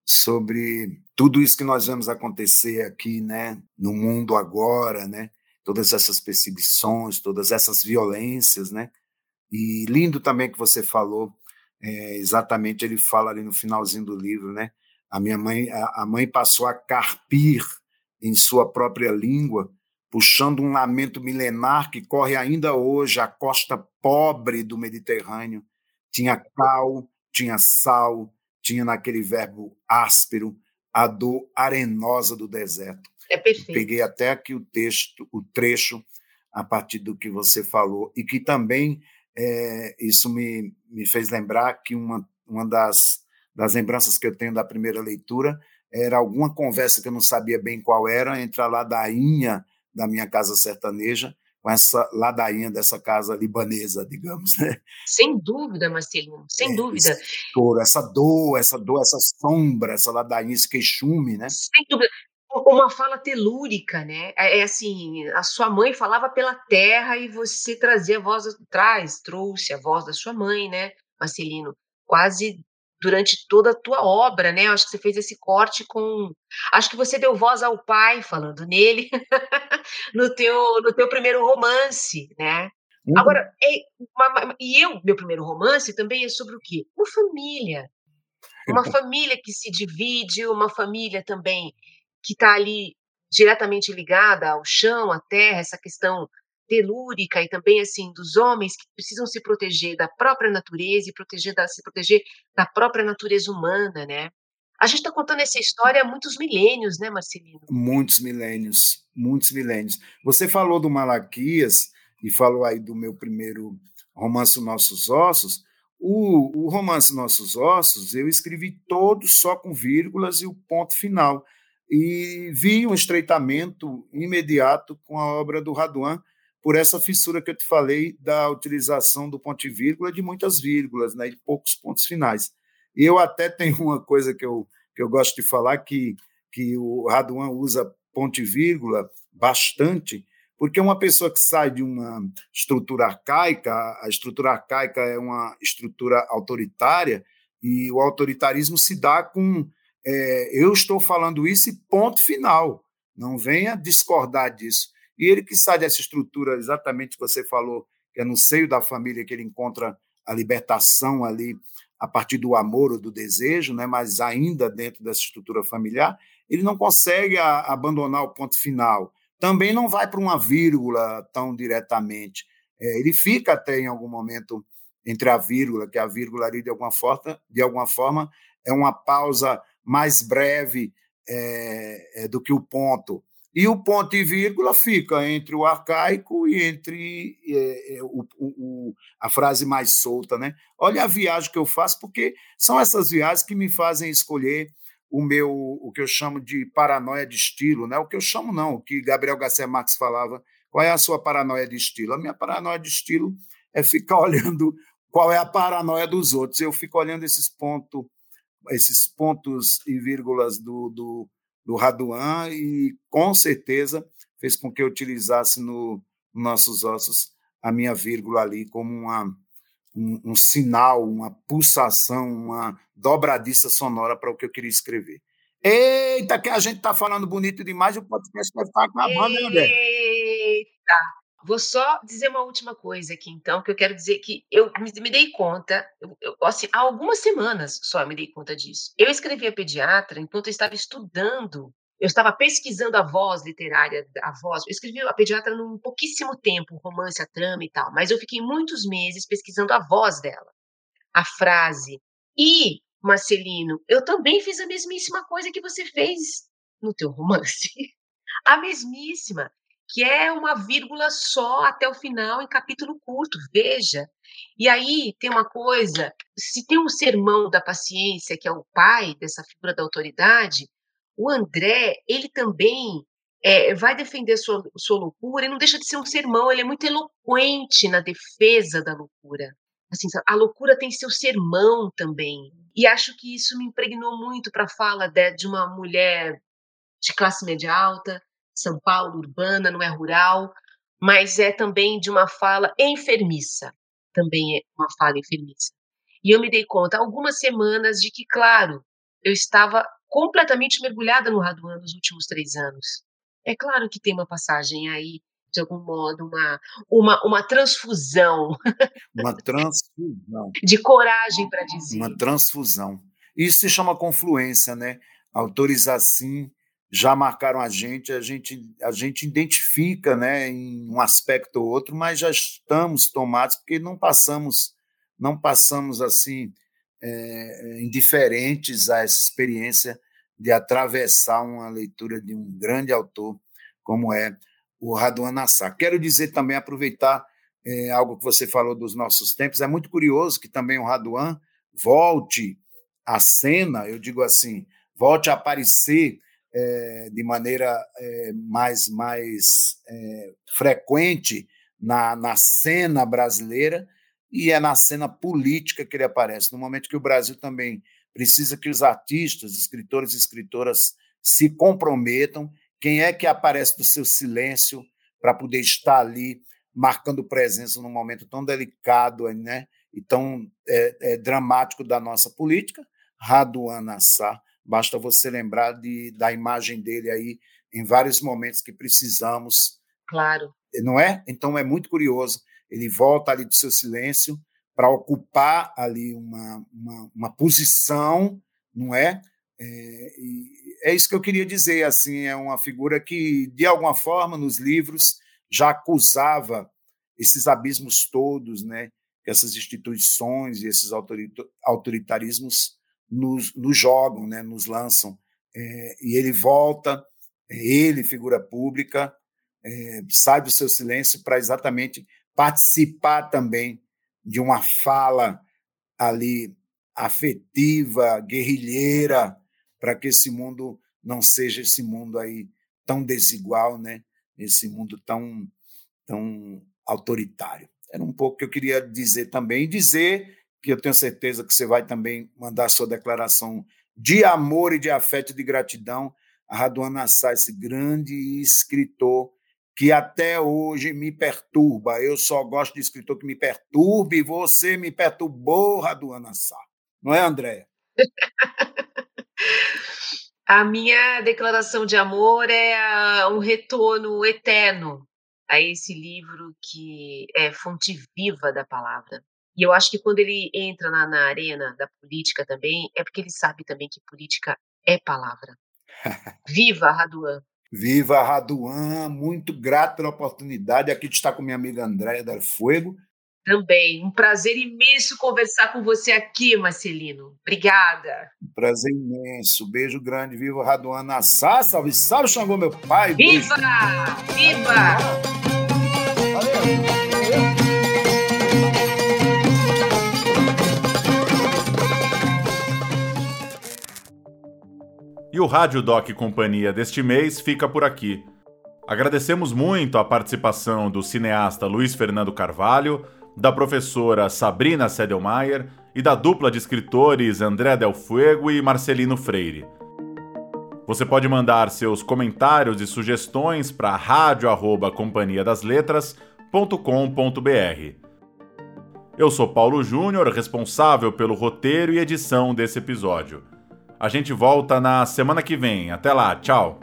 sobre tudo isso que nós vemos acontecer aqui, né, no mundo agora, né? todas essas perseguições, todas essas violências, né? E lindo também que você falou, é, exatamente ele fala ali no finalzinho do livro, né? A minha mãe, a, a mãe passou a carpir em sua própria língua, puxando um lamento milenar que corre ainda hoje a costa pobre do Mediterrâneo. Tinha cal, tinha sal, tinha naquele verbo áspero a dor arenosa do deserto. É perfeito. Peguei até aqui o texto, o trecho a partir do que você falou e que também é, isso me, me fez lembrar que uma, uma das, das lembranças que eu tenho da primeira leitura era alguma conversa que eu não sabia bem qual era entre a ladainha da minha casa sertaneja com essa ladainha dessa casa libanesa, digamos, né? Sem dúvida, Marcelino, sem é, dúvida. Dor, essa dor, essa dor, essa sombra, essa ladainha, esse queixume, né? Sem dúvida. Uma fala telúrica, né? É, é assim, a sua mãe falava pela terra e você trazia a voz atrás, trouxe a voz da sua mãe, né, Marcelino? Quase durante toda a tua obra, né? Acho que você fez esse corte com, acho que você deu voz ao pai falando nele *laughs* no teu no teu primeiro romance, né? Uhum. Agora, é, uma, e eu, meu primeiro romance também é sobre o quê? Uma família, uma família que se divide, uma família também que está ali diretamente ligada ao chão, à terra, essa questão telúrica e também assim dos homens que precisam se proteger da própria natureza e proteger da, se proteger da própria natureza humana, né? A gente está contando essa história há muitos milênios, né, Marcelino? Muitos milênios, muitos milênios. Você falou do Malaquias e falou aí do meu primeiro romance Nossos Ossos. O, o romance Nossos Ossos eu escrevi todo só com vírgulas e o ponto final. E vi um estreitamento imediato com a obra do Raduan, por essa fissura que eu te falei da utilização do ponto e vírgula de muitas vírgulas, né, de poucos pontos finais. Eu até tenho uma coisa que eu, que eu gosto de falar, que, que o Raduan usa ponto e vírgula bastante, porque uma pessoa que sai de uma estrutura arcaica, a estrutura arcaica é uma estrutura autoritária, e o autoritarismo se dá com é, eu estou falando isso e ponto final. Não venha discordar disso. E ele que sai dessa estrutura, exatamente que você falou, que é no seio da família que ele encontra a libertação ali a partir do amor ou do desejo, né? mas ainda dentro dessa estrutura familiar, ele não consegue a, abandonar o ponto final. Também não vai para uma vírgula tão diretamente. É, ele fica até em algum momento entre a vírgula, que a vírgula ali de alguma forma, de alguma forma é uma pausa mais breve é, é, do que o ponto. E o ponto e vírgula fica entre o arcaico e entre é, é, o, o, a frase mais solta. Né? Olha a viagem que eu faço, porque são essas viagens que me fazem escolher o meu o que eu chamo de paranoia de estilo, né? O que eu chamo não, o que Gabriel Garcia Marques falava. Qual é a sua paranoia de estilo? A minha paranoia de estilo é ficar *laughs* olhando qual é a paranoia dos outros. Eu fico olhando esses pontos, esses pontos e vírgulas do, do do Raduan e com certeza fez com que eu utilizasse no, nossos ossos a minha vírgula ali como uma, um, um sinal, uma pulsação, uma dobradiça sonora para o que eu queria escrever. Eita, que a gente está falando bonito demais o podcast deve estar acabando, né, André? Eita! Vou só dizer uma última coisa aqui, então, que eu quero dizer que eu me, dei conta, eu, eu, assim, há algumas semanas só eu me dei conta disso. Eu escrevi a pediatra enquanto eu estava estudando, eu estava pesquisando a voz literária, a voz. Eu escrevi a pediatra num pouquíssimo tempo, romance, a trama e tal, mas eu fiquei muitos meses pesquisando a voz dela, a frase. E, Marcelino, eu também fiz a mesmíssima coisa que você fez no teu romance. *laughs* A mesmíssima que é uma vírgula só até o final em capítulo curto, veja. E aí tem uma coisa, se tem um sermão da paciência, que é o pai dessa figura da autoridade, o André, ele também é, vai defender sua, sua loucura e não deixa de ser um sermão, ele é muito eloquente na defesa da loucura. Assim, a loucura tem seu sermão também. E acho que isso me impregnou muito para a fala de, de uma mulher de classe média alta, são Paulo, urbana, não é rural, mas é também de uma fala enfermiça. Também é uma fala enfermiça. E eu me dei conta, algumas semanas, de que, claro, eu estava completamente mergulhada no Raduan nos últimos três anos. É claro que tem uma passagem aí de algum modo, uma, uma, uma transfusão. *laughs* Uma transfusão. De coragem para dizer. Uma transfusão. Isso se chama confluência, né? Autores assim já marcaram a gente, a gente, a gente identifica né, em um aspecto ou outro, mas já estamos tomados porque não passamos, não passamos assim é, indiferentes a essa experiência de atravessar uma leitura de um grande autor como é o Raduan Nassar. Quero dizer também, aproveitar é, algo que você falou dos nossos tempos, é muito curioso que também o Raduan volte à cena, eu digo assim, volte a aparecer é, de maneira é, mais, mais é, frequente na, na cena brasileira e é na cena política que ele aparece, no momento que o Brasil também precisa que os artistas, escritores e escritoras se comprometam. Quem é que aparece do seu silêncio para poder estar ali marcando presença num momento tão delicado né, e tão é, é, dramático da nossa política? Raduan Nassar Basta você lembrar de, da imagem dele aí em vários momentos que precisamos. Claro. Não é? Então é muito curioso. Ele volta ali do seu silêncio para ocupar ali uma, uma, uma, posição, não é? É, é isso que eu queria dizer. Assim, é uma figura que, de alguma forma, nos livros já acusava esses abismos todos, né? Que essas instituições e esses autoritarismos nos, nos jogam, né, nos lançam. É, e ele volta, ele, figura pública, é, sai do seu silêncio para exatamente participar também de uma fala ali afetiva, guerrilheira, para que esse mundo não seja esse mundo aí tão desigual, né? Esse mundo tão tão autoritário. Era um pouco que eu queria dizer também, dizer que eu tenho certeza que você vai também mandar sua declaração de amor e de afeto e de gratidão a Raduan Nassar, esse grande escritor que até hoje me perturba. Eu só gosto de escritor que me perturbe e você me perturbou, Raduan Nassar. Não é, Andréia? *laughs* a minha declaração de amor é um retorno eterno a esse livro que é fonte viva da palavra. E eu acho que quando ele entra na, na arena da política também, é porque ele sabe também que política é palavra. Viva Raduan! Viva Raduan! Muito grato pela oportunidade aqui de estar com minha amiga Andréia Del Fuego. Também, um prazer imenso conversar com você aqui, Marcelino. Obrigada. Um prazer imenso. Beijo grande. Viva Raduan Nassá. Salve, salve, Xangô, meu pai. Viva! Beijo. Viva! E o Rádio Doc Companhia deste mês fica por aqui. Agradecemos muito a participação do cineasta Luiz Fernando Carvalho, da professora Sabrina Sedelmaier e da dupla de escritores André Del Fuego e Marcelino Freire. Você pode mandar seus comentários e sugestões para rádio@companhiadasletras.com.br. Eu sou Paulo Júnior, responsável pelo roteiro e edição desse episódio. A gente volta na semana que vem. Até lá, tchau!